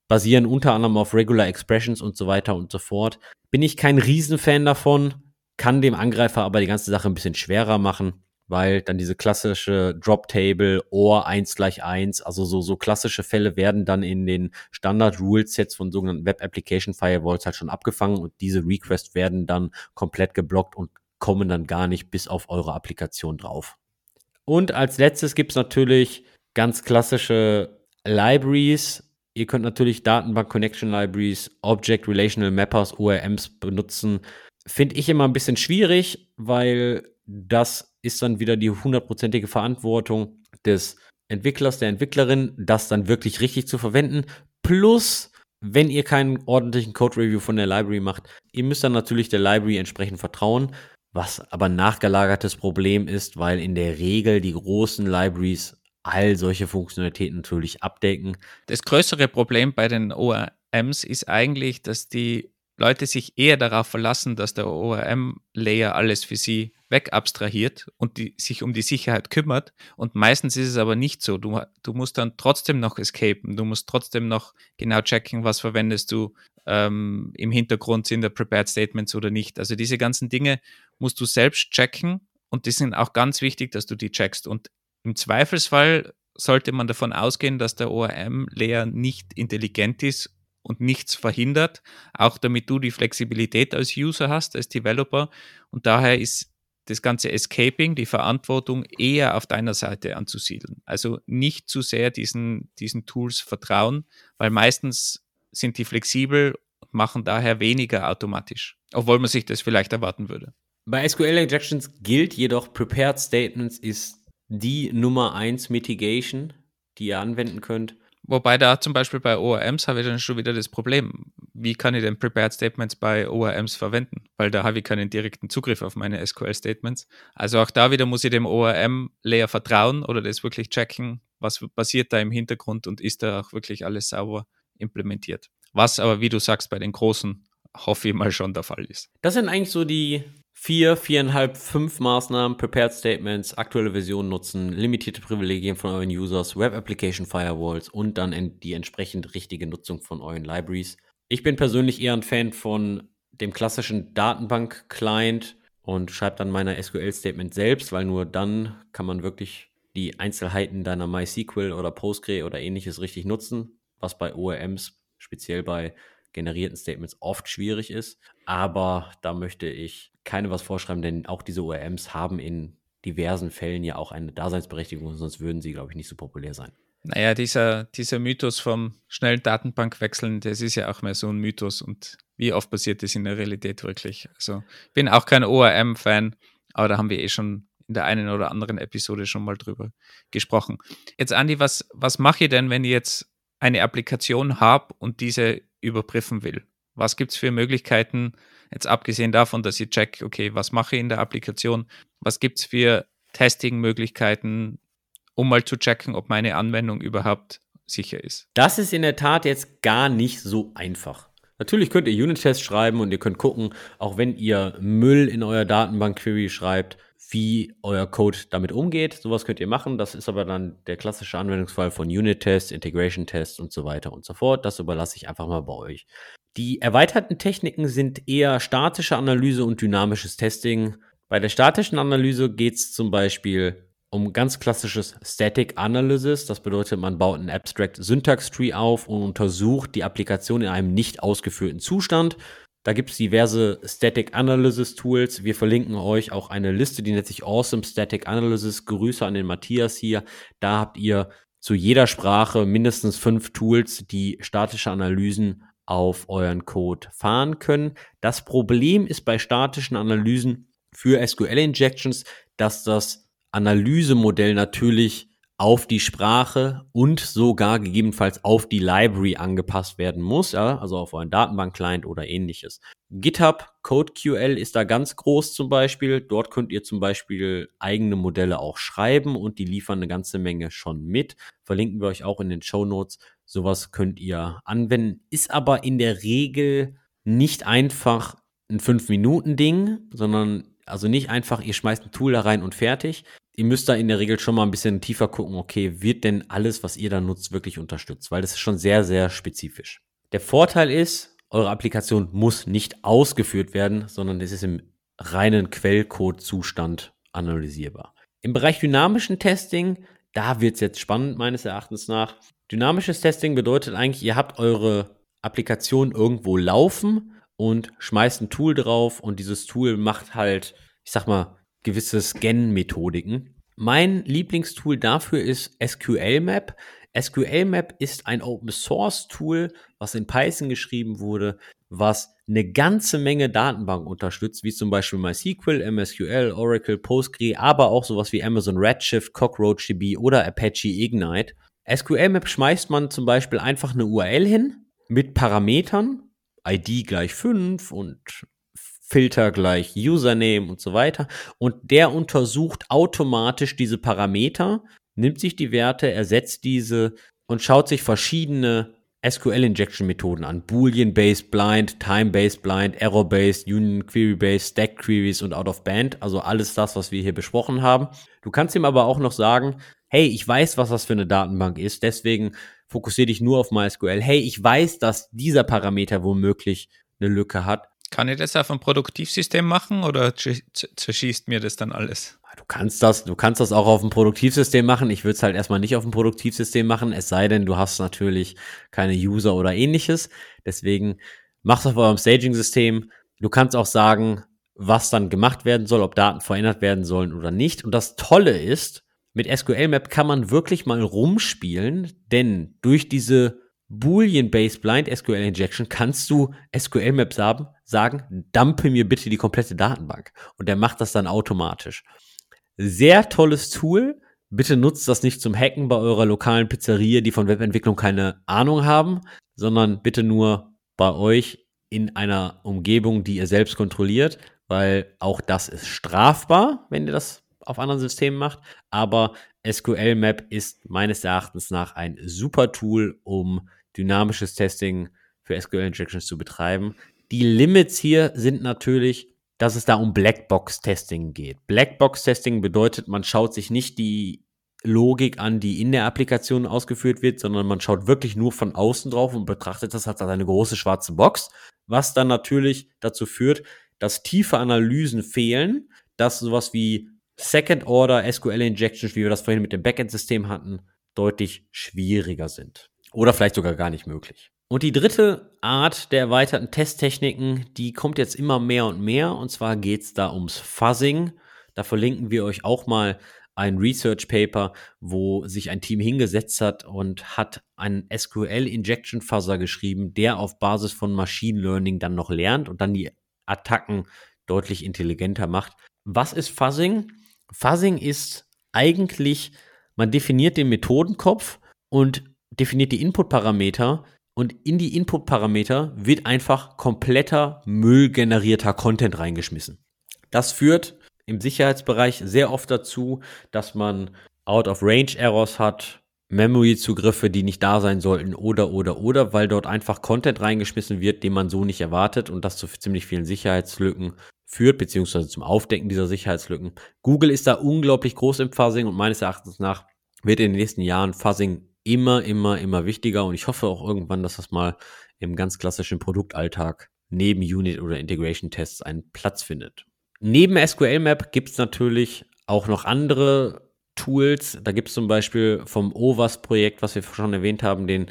Basieren unter anderem auf Regular Expressions und so weiter und so fort. Bin ich kein Riesenfan davon, kann dem Angreifer aber die ganze Sache ein bisschen schwerer machen weil dann diese klassische Drop-Table, OR 1 gleich 1, also so, so klassische Fälle werden dann in den Standard-Rule-Sets von sogenannten Web-Application-Firewalls halt schon abgefangen und diese Requests werden dann komplett geblockt und kommen dann gar nicht bis auf eure Applikation drauf. Und als letztes gibt es natürlich ganz klassische Libraries. Ihr könnt natürlich Datenbank Connection Libraries, Object Relational Mappers, ORMs benutzen. Finde ich immer ein bisschen schwierig, weil das ist dann wieder die hundertprozentige Verantwortung des Entwicklers, der Entwicklerin, das dann wirklich richtig zu verwenden. Plus, wenn ihr keinen ordentlichen Code-Review von der Library macht, ihr müsst dann natürlich der Library entsprechend vertrauen, was aber ein nachgelagertes Problem ist, weil in der Regel die großen Libraries all solche Funktionalitäten natürlich abdecken. Das größere Problem bei den OR ORMs ist eigentlich, dass die Leute sich eher darauf verlassen, dass der ORM-Layer alles für sie wegabstrahiert und die, sich um die Sicherheit kümmert. Und meistens ist es aber nicht so. Du, du musst dann trotzdem noch escapen. Du musst trotzdem noch genau checken, was verwendest du ähm, im Hintergrund, sind da Prepared Statements oder nicht. Also diese ganzen Dinge musst du selbst checken und die sind auch ganz wichtig, dass du die checkst. Und im Zweifelsfall sollte man davon ausgehen, dass der ORM-Layer nicht intelligent ist und nichts verhindert, auch damit du die Flexibilität als User hast, als Developer. Und daher ist das ganze Escaping, die Verantwortung eher auf deiner Seite anzusiedeln. Also nicht zu sehr diesen, diesen Tools vertrauen, weil meistens sind die flexibel und machen daher weniger automatisch, obwohl man sich das vielleicht erwarten würde. Bei SQL Injections gilt jedoch, Prepared Statements ist die Nummer 1 Mitigation, die ihr anwenden könnt. Wobei da zum Beispiel bei ORMs habe ich dann schon wieder das Problem. Wie kann ich denn Prepared Statements bei ORMs verwenden? Weil da habe ich keinen direkten Zugriff auf meine SQL Statements. Also auch da wieder muss ich dem ORM-Layer vertrauen oder das wirklich checken, was passiert da im Hintergrund und ist da auch wirklich alles sauber implementiert. Was aber, wie du sagst, bei den großen hoffe ich mal schon der Fall ist. Das sind eigentlich so die vier, viereinhalb, fünf Maßnahmen, Prepared Statements, aktuelle Versionen nutzen, limitierte Privilegien von euren Users, Web Application Firewalls und dann die entsprechend richtige Nutzung von euren Libraries. Ich bin persönlich eher ein Fan von dem klassischen Datenbank-Client und schreibe dann meine SQL-Statement selbst, weil nur dann kann man wirklich die Einzelheiten deiner MySQL oder Postgre oder ähnliches richtig nutzen, was bei ORMs, speziell bei generierten Statements oft schwierig ist. Aber da möchte ich keine was vorschreiben, denn auch diese ORMs haben in diversen Fällen ja auch eine Daseinsberechtigung, sonst würden sie, glaube ich, nicht so populär sein. Naja, dieser, dieser Mythos vom schnellen Datenbankwechseln, das ist ja auch mehr so ein Mythos und wie oft passiert das in der Realität wirklich? Also, bin auch kein ORM-Fan, aber da haben wir eh schon in der einen oder anderen Episode schon mal drüber gesprochen. Jetzt, Andi, was, was mache ich denn, wenn ich jetzt eine Applikation habe und diese überprüfen will? Was gibt es für Möglichkeiten, jetzt abgesehen davon, dass ich check, okay, was mache ich in der Applikation? Was gibt es für Testing-Möglichkeiten, um mal zu checken, ob meine Anwendung überhaupt sicher ist? Das ist in der Tat jetzt gar nicht so einfach. Natürlich könnt ihr Unit-Tests schreiben und ihr könnt gucken, auch wenn ihr Müll in euer Datenbank-Query schreibt, wie euer Code damit umgeht. Sowas könnt ihr machen. Das ist aber dann der klassische Anwendungsfall von Unit-Tests, Integration-Tests und so weiter und so fort. Das überlasse ich einfach mal bei euch. Die erweiterten Techniken sind eher statische Analyse und dynamisches Testing. Bei der statischen Analyse geht es zum Beispiel um ganz klassisches Static Analysis. Das bedeutet, man baut einen Abstract Syntax Tree auf und untersucht die Applikation in einem nicht ausgeführten Zustand. Da gibt es diverse Static Analysis Tools. Wir verlinken euch auch eine Liste, die nennt sich Awesome Static Analysis. Grüße an den Matthias hier. Da habt ihr zu jeder Sprache mindestens fünf Tools, die statische Analysen auf euren Code fahren können. Das Problem ist bei statischen Analysen für SQL-Injections, dass das Analysemodell natürlich auf die Sprache und sogar gegebenenfalls auf die Library angepasst werden muss, ja, also auf euren Datenbank-Client oder ähnliches. GitHub CodeQL ist da ganz groß zum Beispiel. Dort könnt ihr zum Beispiel eigene Modelle auch schreiben und die liefern eine ganze Menge schon mit. Verlinken wir euch auch in den Show Notes. Sowas könnt ihr anwenden, ist aber in der Regel nicht einfach ein 5-Minuten-Ding, sondern also nicht einfach, ihr schmeißt ein Tool da rein und fertig. Ihr müsst da in der Regel schon mal ein bisschen tiefer gucken, okay, wird denn alles, was ihr da nutzt, wirklich unterstützt? Weil das ist schon sehr, sehr spezifisch. Der Vorteil ist, eure Applikation muss nicht ausgeführt werden, sondern es ist im reinen Quellcode-Zustand analysierbar. Im Bereich dynamischen Testing, da wird es jetzt spannend meines Erachtens nach. Dynamisches Testing bedeutet eigentlich, ihr habt eure Applikation irgendwo laufen und schmeißt ein Tool drauf und dieses Tool macht halt, ich sag mal, gewisse Scan-Methodiken. Mein Lieblingstool dafür ist SQLMap. SQLMap ist ein Open Source Tool, was in Python geschrieben wurde, was eine ganze Menge Datenbanken unterstützt, wie zum Beispiel MySQL, MSQL, Oracle, Postgre, aber auch sowas wie Amazon Redshift, CockroachDB oder Apache Ignite. SQLMap schmeißt man zum Beispiel einfach eine URL hin mit Parametern ID gleich 5 und Filter gleich Username und so weiter. Und der untersucht automatisch diese Parameter, nimmt sich die Werte, ersetzt diese und schaut sich verschiedene SQL-Injection-Methoden an. Boolean-based Blind, Time-based Blind, Error-based, Union Query-based, Stack Queries und Out-of-Band. Also alles das, was wir hier besprochen haben. Du kannst ihm aber auch noch sagen, hey, ich weiß, was das für eine Datenbank ist, deswegen fokussiere dich nur auf MySQL. Hey, ich weiß, dass dieser Parameter womöglich eine Lücke hat. Kann ich das auf einem Produktivsystem machen oder zerschießt mir das dann alles? Du kannst das, du kannst das auch auf dem Produktivsystem machen. Ich würde es halt erstmal nicht auf dem Produktivsystem machen, es sei denn, du hast natürlich keine User oder ähnliches. Deswegen mach es auf eurem Staging-System. Du kannst auch sagen, was dann gemacht werden soll, ob Daten verändert werden sollen oder nicht. Und das Tolle ist, mit SQL Map kann man wirklich mal rumspielen, denn durch diese Boolean-based Blind SQL Injection kannst du SQL Maps haben, sagen, dumpe mir bitte die komplette Datenbank. Und der macht das dann automatisch. Sehr tolles Tool. Bitte nutzt das nicht zum Hacken bei eurer lokalen Pizzeria, die von Webentwicklung keine Ahnung haben, sondern bitte nur bei euch in einer Umgebung, die ihr selbst kontrolliert, weil auch das ist strafbar, wenn ihr das auf anderen Systemen macht. Aber SQL Map ist meines Erachtens nach ein super Tool, um dynamisches Testing für SQL Injections zu betreiben. Die Limits hier sind natürlich, dass es da um Blackbox-Testing geht. Blackbox-Testing bedeutet, man schaut sich nicht die Logik an, die in der Applikation ausgeführt wird, sondern man schaut wirklich nur von außen drauf und betrachtet das als eine große schwarze Box, was dann natürlich dazu führt, dass tiefe Analysen fehlen, dass sowas wie Second Order SQL Injections, wie wir das vorhin mit dem Backend-System hatten, deutlich schwieriger sind. Oder vielleicht sogar gar nicht möglich. Und die dritte Art der erweiterten Testtechniken, die kommt jetzt immer mehr und mehr. Und zwar geht es da ums Fuzzing. Da verlinken wir euch auch mal ein Research Paper, wo sich ein Team hingesetzt hat und hat einen SQL Injection Fuzzer geschrieben, der auf Basis von Machine Learning dann noch lernt und dann die Attacken deutlich intelligenter macht. Was ist Fuzzing? Fuzzing ist eigentlich, man definiert den Methodenkopf und definiert die Input-Parameter und in die Input-Parameter wird einfach kompletter Müll generierter Content reingeschmissen. Das führt im Sicherheitsbereich sehr oft dazu, dass man Out-of-Range-Errors hat, Memory-Zugriffe, die nicht da sein sollten oder, oder, oder, weil dort einfach Content reingeschmissen wird, den man so nicht erwartet und das zu ziemlich vielen Sicherheitslücken führt, beziehungsweise zum Aufdecken dieser Sicherheitslücken. Google ist da unglaublich groß im Fuzzing und meines Erachtens nach wird in den nächsten Jahren Fuzzing immer, immer, immer wichtiger und ich hoffe auch irgendwann, dass das mal im ganz klassischen Produktalltag neben Unit- oder Integration-Tests einen Platz findet. Neben SQL Map gibt es natürlich auch noch andere Tools. Da gibt es zum Beispiel vom OWASP-Projekt, was wir schon erwähnt haben, den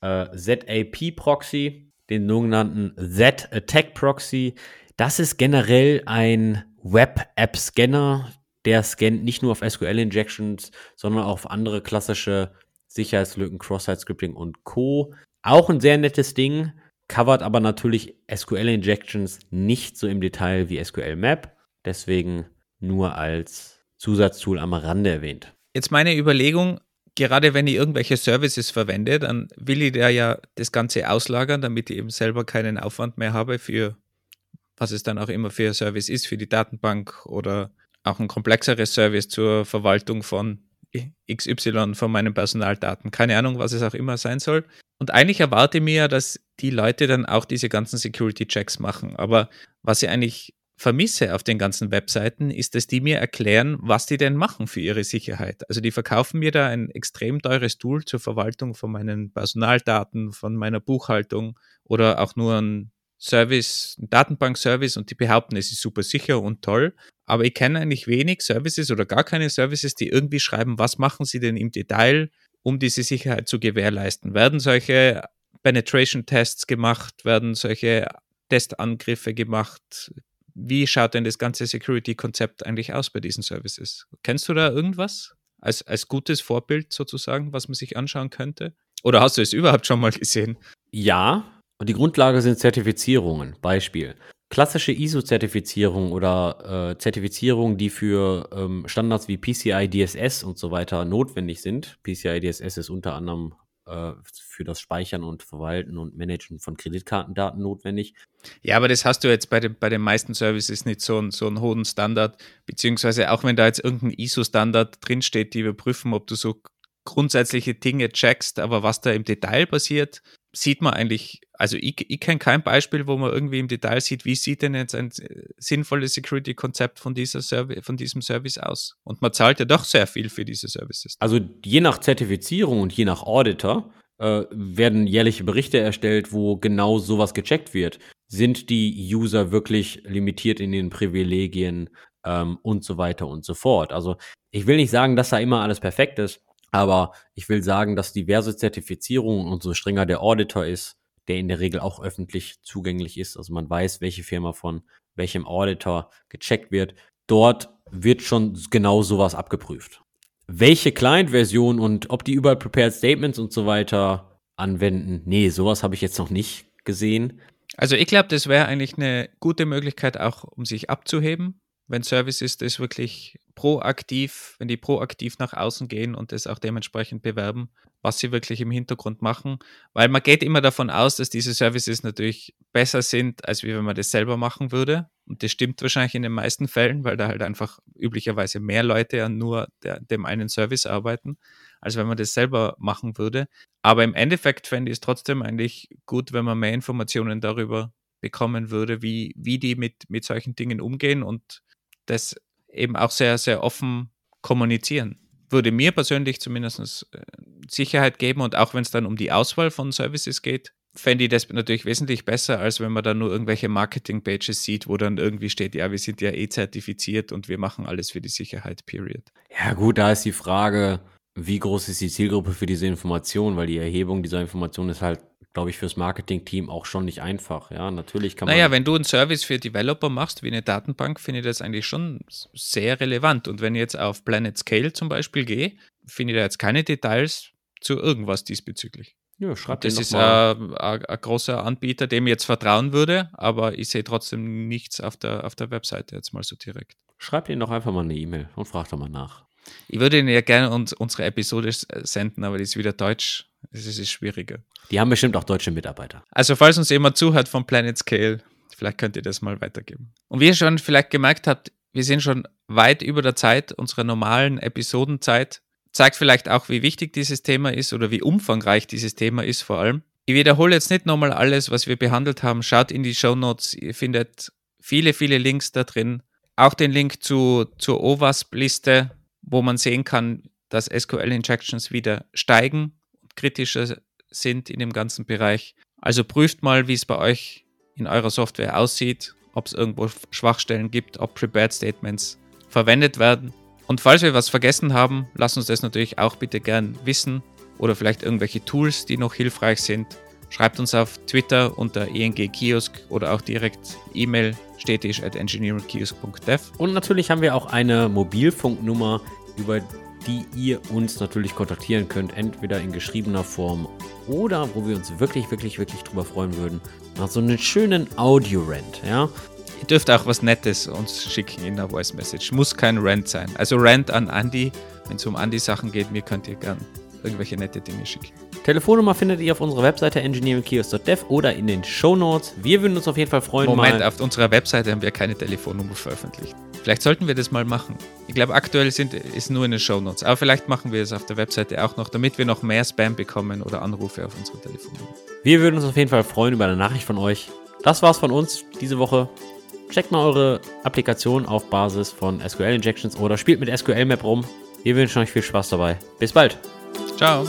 äh, ZAP-Proxy, den sogenannten Z-Attack-Proxy. Das ist generell ein Web-App-Scanner, der scannt nicht nur auf SQL-Injections, sondern auch auf andere klassische Sicherheitslücken, Cross-Site-Scripting und Co. Auch ein sehr nettes Ding, covert aber natürlich SQL-Injections nicht so im Detail wie SQL-Map. Deswegen nur als Zusatztool am Rande erwähnt. Jetzt meine Überlegung, gerade wenn ich irgendwelche Services verwende, dann will ich da ja das Ganze auslagern, damit ich eben selber keinen Aufwand mehr habe für was es dann auch immer für Service ist, für die Datenbank oder auch ein komplexeres Service zur Verwaltung von XY von meinen Personaldaten. Keine Ahnung, was es auch immer sein soll. Und eigentlich erwarte ich mir ja, dass die Leute dann auch diese ganzen Security-Checks machen. Aber was ich eigentlich vermisse auf den ganzen Webseiten, ist, dass die mir erklären, was die denn machen für ihre Sicherheit. Also die verkaufen mir da ein extrem teures Tool zur Verwaltung von meinen Personaldaten, von meiner Buchhaltung oder auch nur ein Service, ein Datenbank-Service und die behaupten, es ist super sicher und toll. Aber ich kenne eigentlich wenig Services oder gar keine Services, die irgendwie schreiben, was machen sie denn im Detail, um diese Sicherheit zu gewährleisten. Werden solche Penetration-Tests gemacht? Werden solche Testangriffe gemacht? Wie schaut denn das ganze Security-Konzept eigentlich aus bei diesen Services? Kennst du da irgendwas als, als gutes Vorbild sozusagen, was man sich anschauen könnte? Oder hast du es überhaupt schon mal gesehen? Ja, und die Grundlage sind Zertifizierungen. Beispiel. Klassische ISO-Zertifizierung oder äh, Zertifizierungen, die für ähm, Standards wie PCI DSS und so weiter notwendig sind. PCI DSS ist unter anderem äh, für das Speichern und Verwalten und Managen von Kreditkartendaten notwendig. Ja, aber das hast du jetzt bei, den, bei den meisten Services nicht so, so einen hohen Standard, beziehungsweise auch wenn da jetzt irgendein ISO-Standard drinsteht, die überprüfen, ob du so grundsätzliche Dinge checkst, aber was da im Detail passiert, sieht man eigentlich, also ich, ich kenne kein Beispiel, wo man irgendwie im Detail sieht, wie sieht denn jetzt ein äh, sinnvolles Security-Konzept von, von diesem Service aus? Und man zahlt ja doch sehr viel für diese Services. Also je nach Zertifizierung und je nach Auditor äh, werden jährliche Berichte erstellt, wo genau sowas gecheckt wird. Sind die User wirklich limitiert in den Privilegien ähm, und so weiter und so fort? Also ich will nicht sagen, dass da immer alles perfekt ist, aber ich will sagen, dass diverse Zertifizierungen und so strenger der Auditor ist, der in der Regel auch öffentlich zugänglich ist. Also man weiß, welche Firma von welchem Auditor gecheckt wird. Dort wird schon genau sowas abgeprüft. Welche Client-Version und ob die überall Prepared Statements und so weiter anwenden, nee, sowas habe ich jetzt noch nicht gesehen. Also ich glaube, das wäre eigentlich eine gute Möglichkeit auch, um sich abzuheben, wenn Services das wirklich proaktiv, wenn die proaktiv nach außen gehen und das auch dementsprechend bewerben, was sie wirklich im Hintergrund machen. Weil man geht immer davon aus, dass diese Services natürlich besser sind, als wenn man das selber machen würde. Und das stimmt wahrscheinlich in den meisten Fällen, weil da halt einfach üblicherweise mehr Leute an nur der, dem einen Service arbeiten, als wenn man das selber machen würde. Aber im Endeffekt fände ich es trotzdem eigentlich gut, wenn man mehr Informationen darüber bekommen würde, wie, wie die mit, mit solchen Dingen umgehen und das eben auch sehr, sehr offen kommunizieren. Würde mir persönlich zumindest äh, Sicherheit geben und auch wenn es dann um die Auswahl von Services geht, fände ich das natürlich wesentlich besser, als wenn man dann nur irgendwelche Marketing-Pages sieht, wo dann irgendwie steht, ja, wir sind ja eh zertifiziert und wir machen alles für die Sicherheit, period. Ja gut, da ist die Frage, wie groß ist die Zielgruppe für diese Information, weil die Erhebung dieser Information ist halt glaube ich, fürs Marketing-Team auch schon nicht einfach. Ja, natürlich kann man. Naja, wenn du einen Service für Developer machst, wie eine Datenbank, finde ich das eigentlich schon sehr relevant. Und wenn ich jetzt auf Planet Scale zum Beispiel gehe, finde ich da jetzt keine Details zu irgendwas diesbezüglich. Ja, schreibt Das ist ein, großer Anbieter, dem ich jetzt vertrauen würde, aber ich sehe trotzdem nichts auf der, auf der Webseite jetzt mal so direkt. Schreibt ihn doch einfach mal eine E-Mail und fragt doch mal nach. Ich würde Ihnen ja gerne uns, unsere Episode senden, aber die ist wieder deutsch. Das ist schwieriger. Die haben bestimmt auch deutsche Mitarbeiter. Also, falls uns jemand zuhört von Planet Scale, vielleicht könnt ihr das mal weitergeben. Und wie ihr schon vielleicht gemerkt habt, wir sind schon weit über der Zeit unserer normalen Episodenzeit. Zeigt vielleicht auch, wie wichtig dieses Thema ist oder wie umfangreich dieses Thema ist vor allem. Ich wiederhole jetzt nicht nochmal alles, was wir behandelt haben. Schaut in die Show Notes. Ihr findet viele, viele Links da drin. Auch den Link zu, zur OWASP-Liste, wo man sehen kann, dass SQL-Injections wieder steigen kritischer sind in dem ganzen Bereich. Also prüft mal, wie es bei euch in eurer Software aussieht, ob es irgendwo Schwachstellen gibt, ob Prepared Statements verwendet werden. Und falls wir was vergessen haben, lasst uns das natürlich auch bitte gern wissen oder vielleicht irgendwelche Tools, die noch hilfreich sind. Schreibt uns auf Twitter unter engkiosk oder auch direkt E-Mail stetisch at engineeringkiosk.dev. Und natürlich haben wir auch eine Mobilfunknummer, über die ihr uns natürlich kontaktieren könnt, entweder in geschriebener Form oder, wo wir uns wirklich, wirklich, wirklich drüber freuen würden, nach so einem schönen Audio-Rant, ja. Ihr dürft auch was Nettes uns schicken in der Voice Message. Muss kein Rant sein. Also Rant an Andy. Wenn es um Andy-Sachen geht, mir könnt ihr gern irgendwelche nette Dinge schicken. Telefonnummer findet ihr auf unserer Webseite engineeringkiosk.dev oder in den Show Notes. Wir würden uns auf jeden Fall freuen. Moment, mal. auf unserer Webseite haben wir keine Telefonnummer veröffentlicht. Vielleicht sollten wir das mal machen. Ich glaube, aktuell sind, ist nur in den Show Notes. Aber vielleicht machen wir es auf der Webseite auch noch, damit wir noch mehr Spam bekommen oder Anrufe auf unsere Telefonnummer. Wir würden uns auf jeden Fall freuen über eine Nachricht von euch. Das war's von uns diese Woche. Checkt mal eure Applikation auf Basis von SQL Injections oder spielt mit SQL Map rum. Wir wünschen euch viel Spaß dabei. Bis bald. Ciao.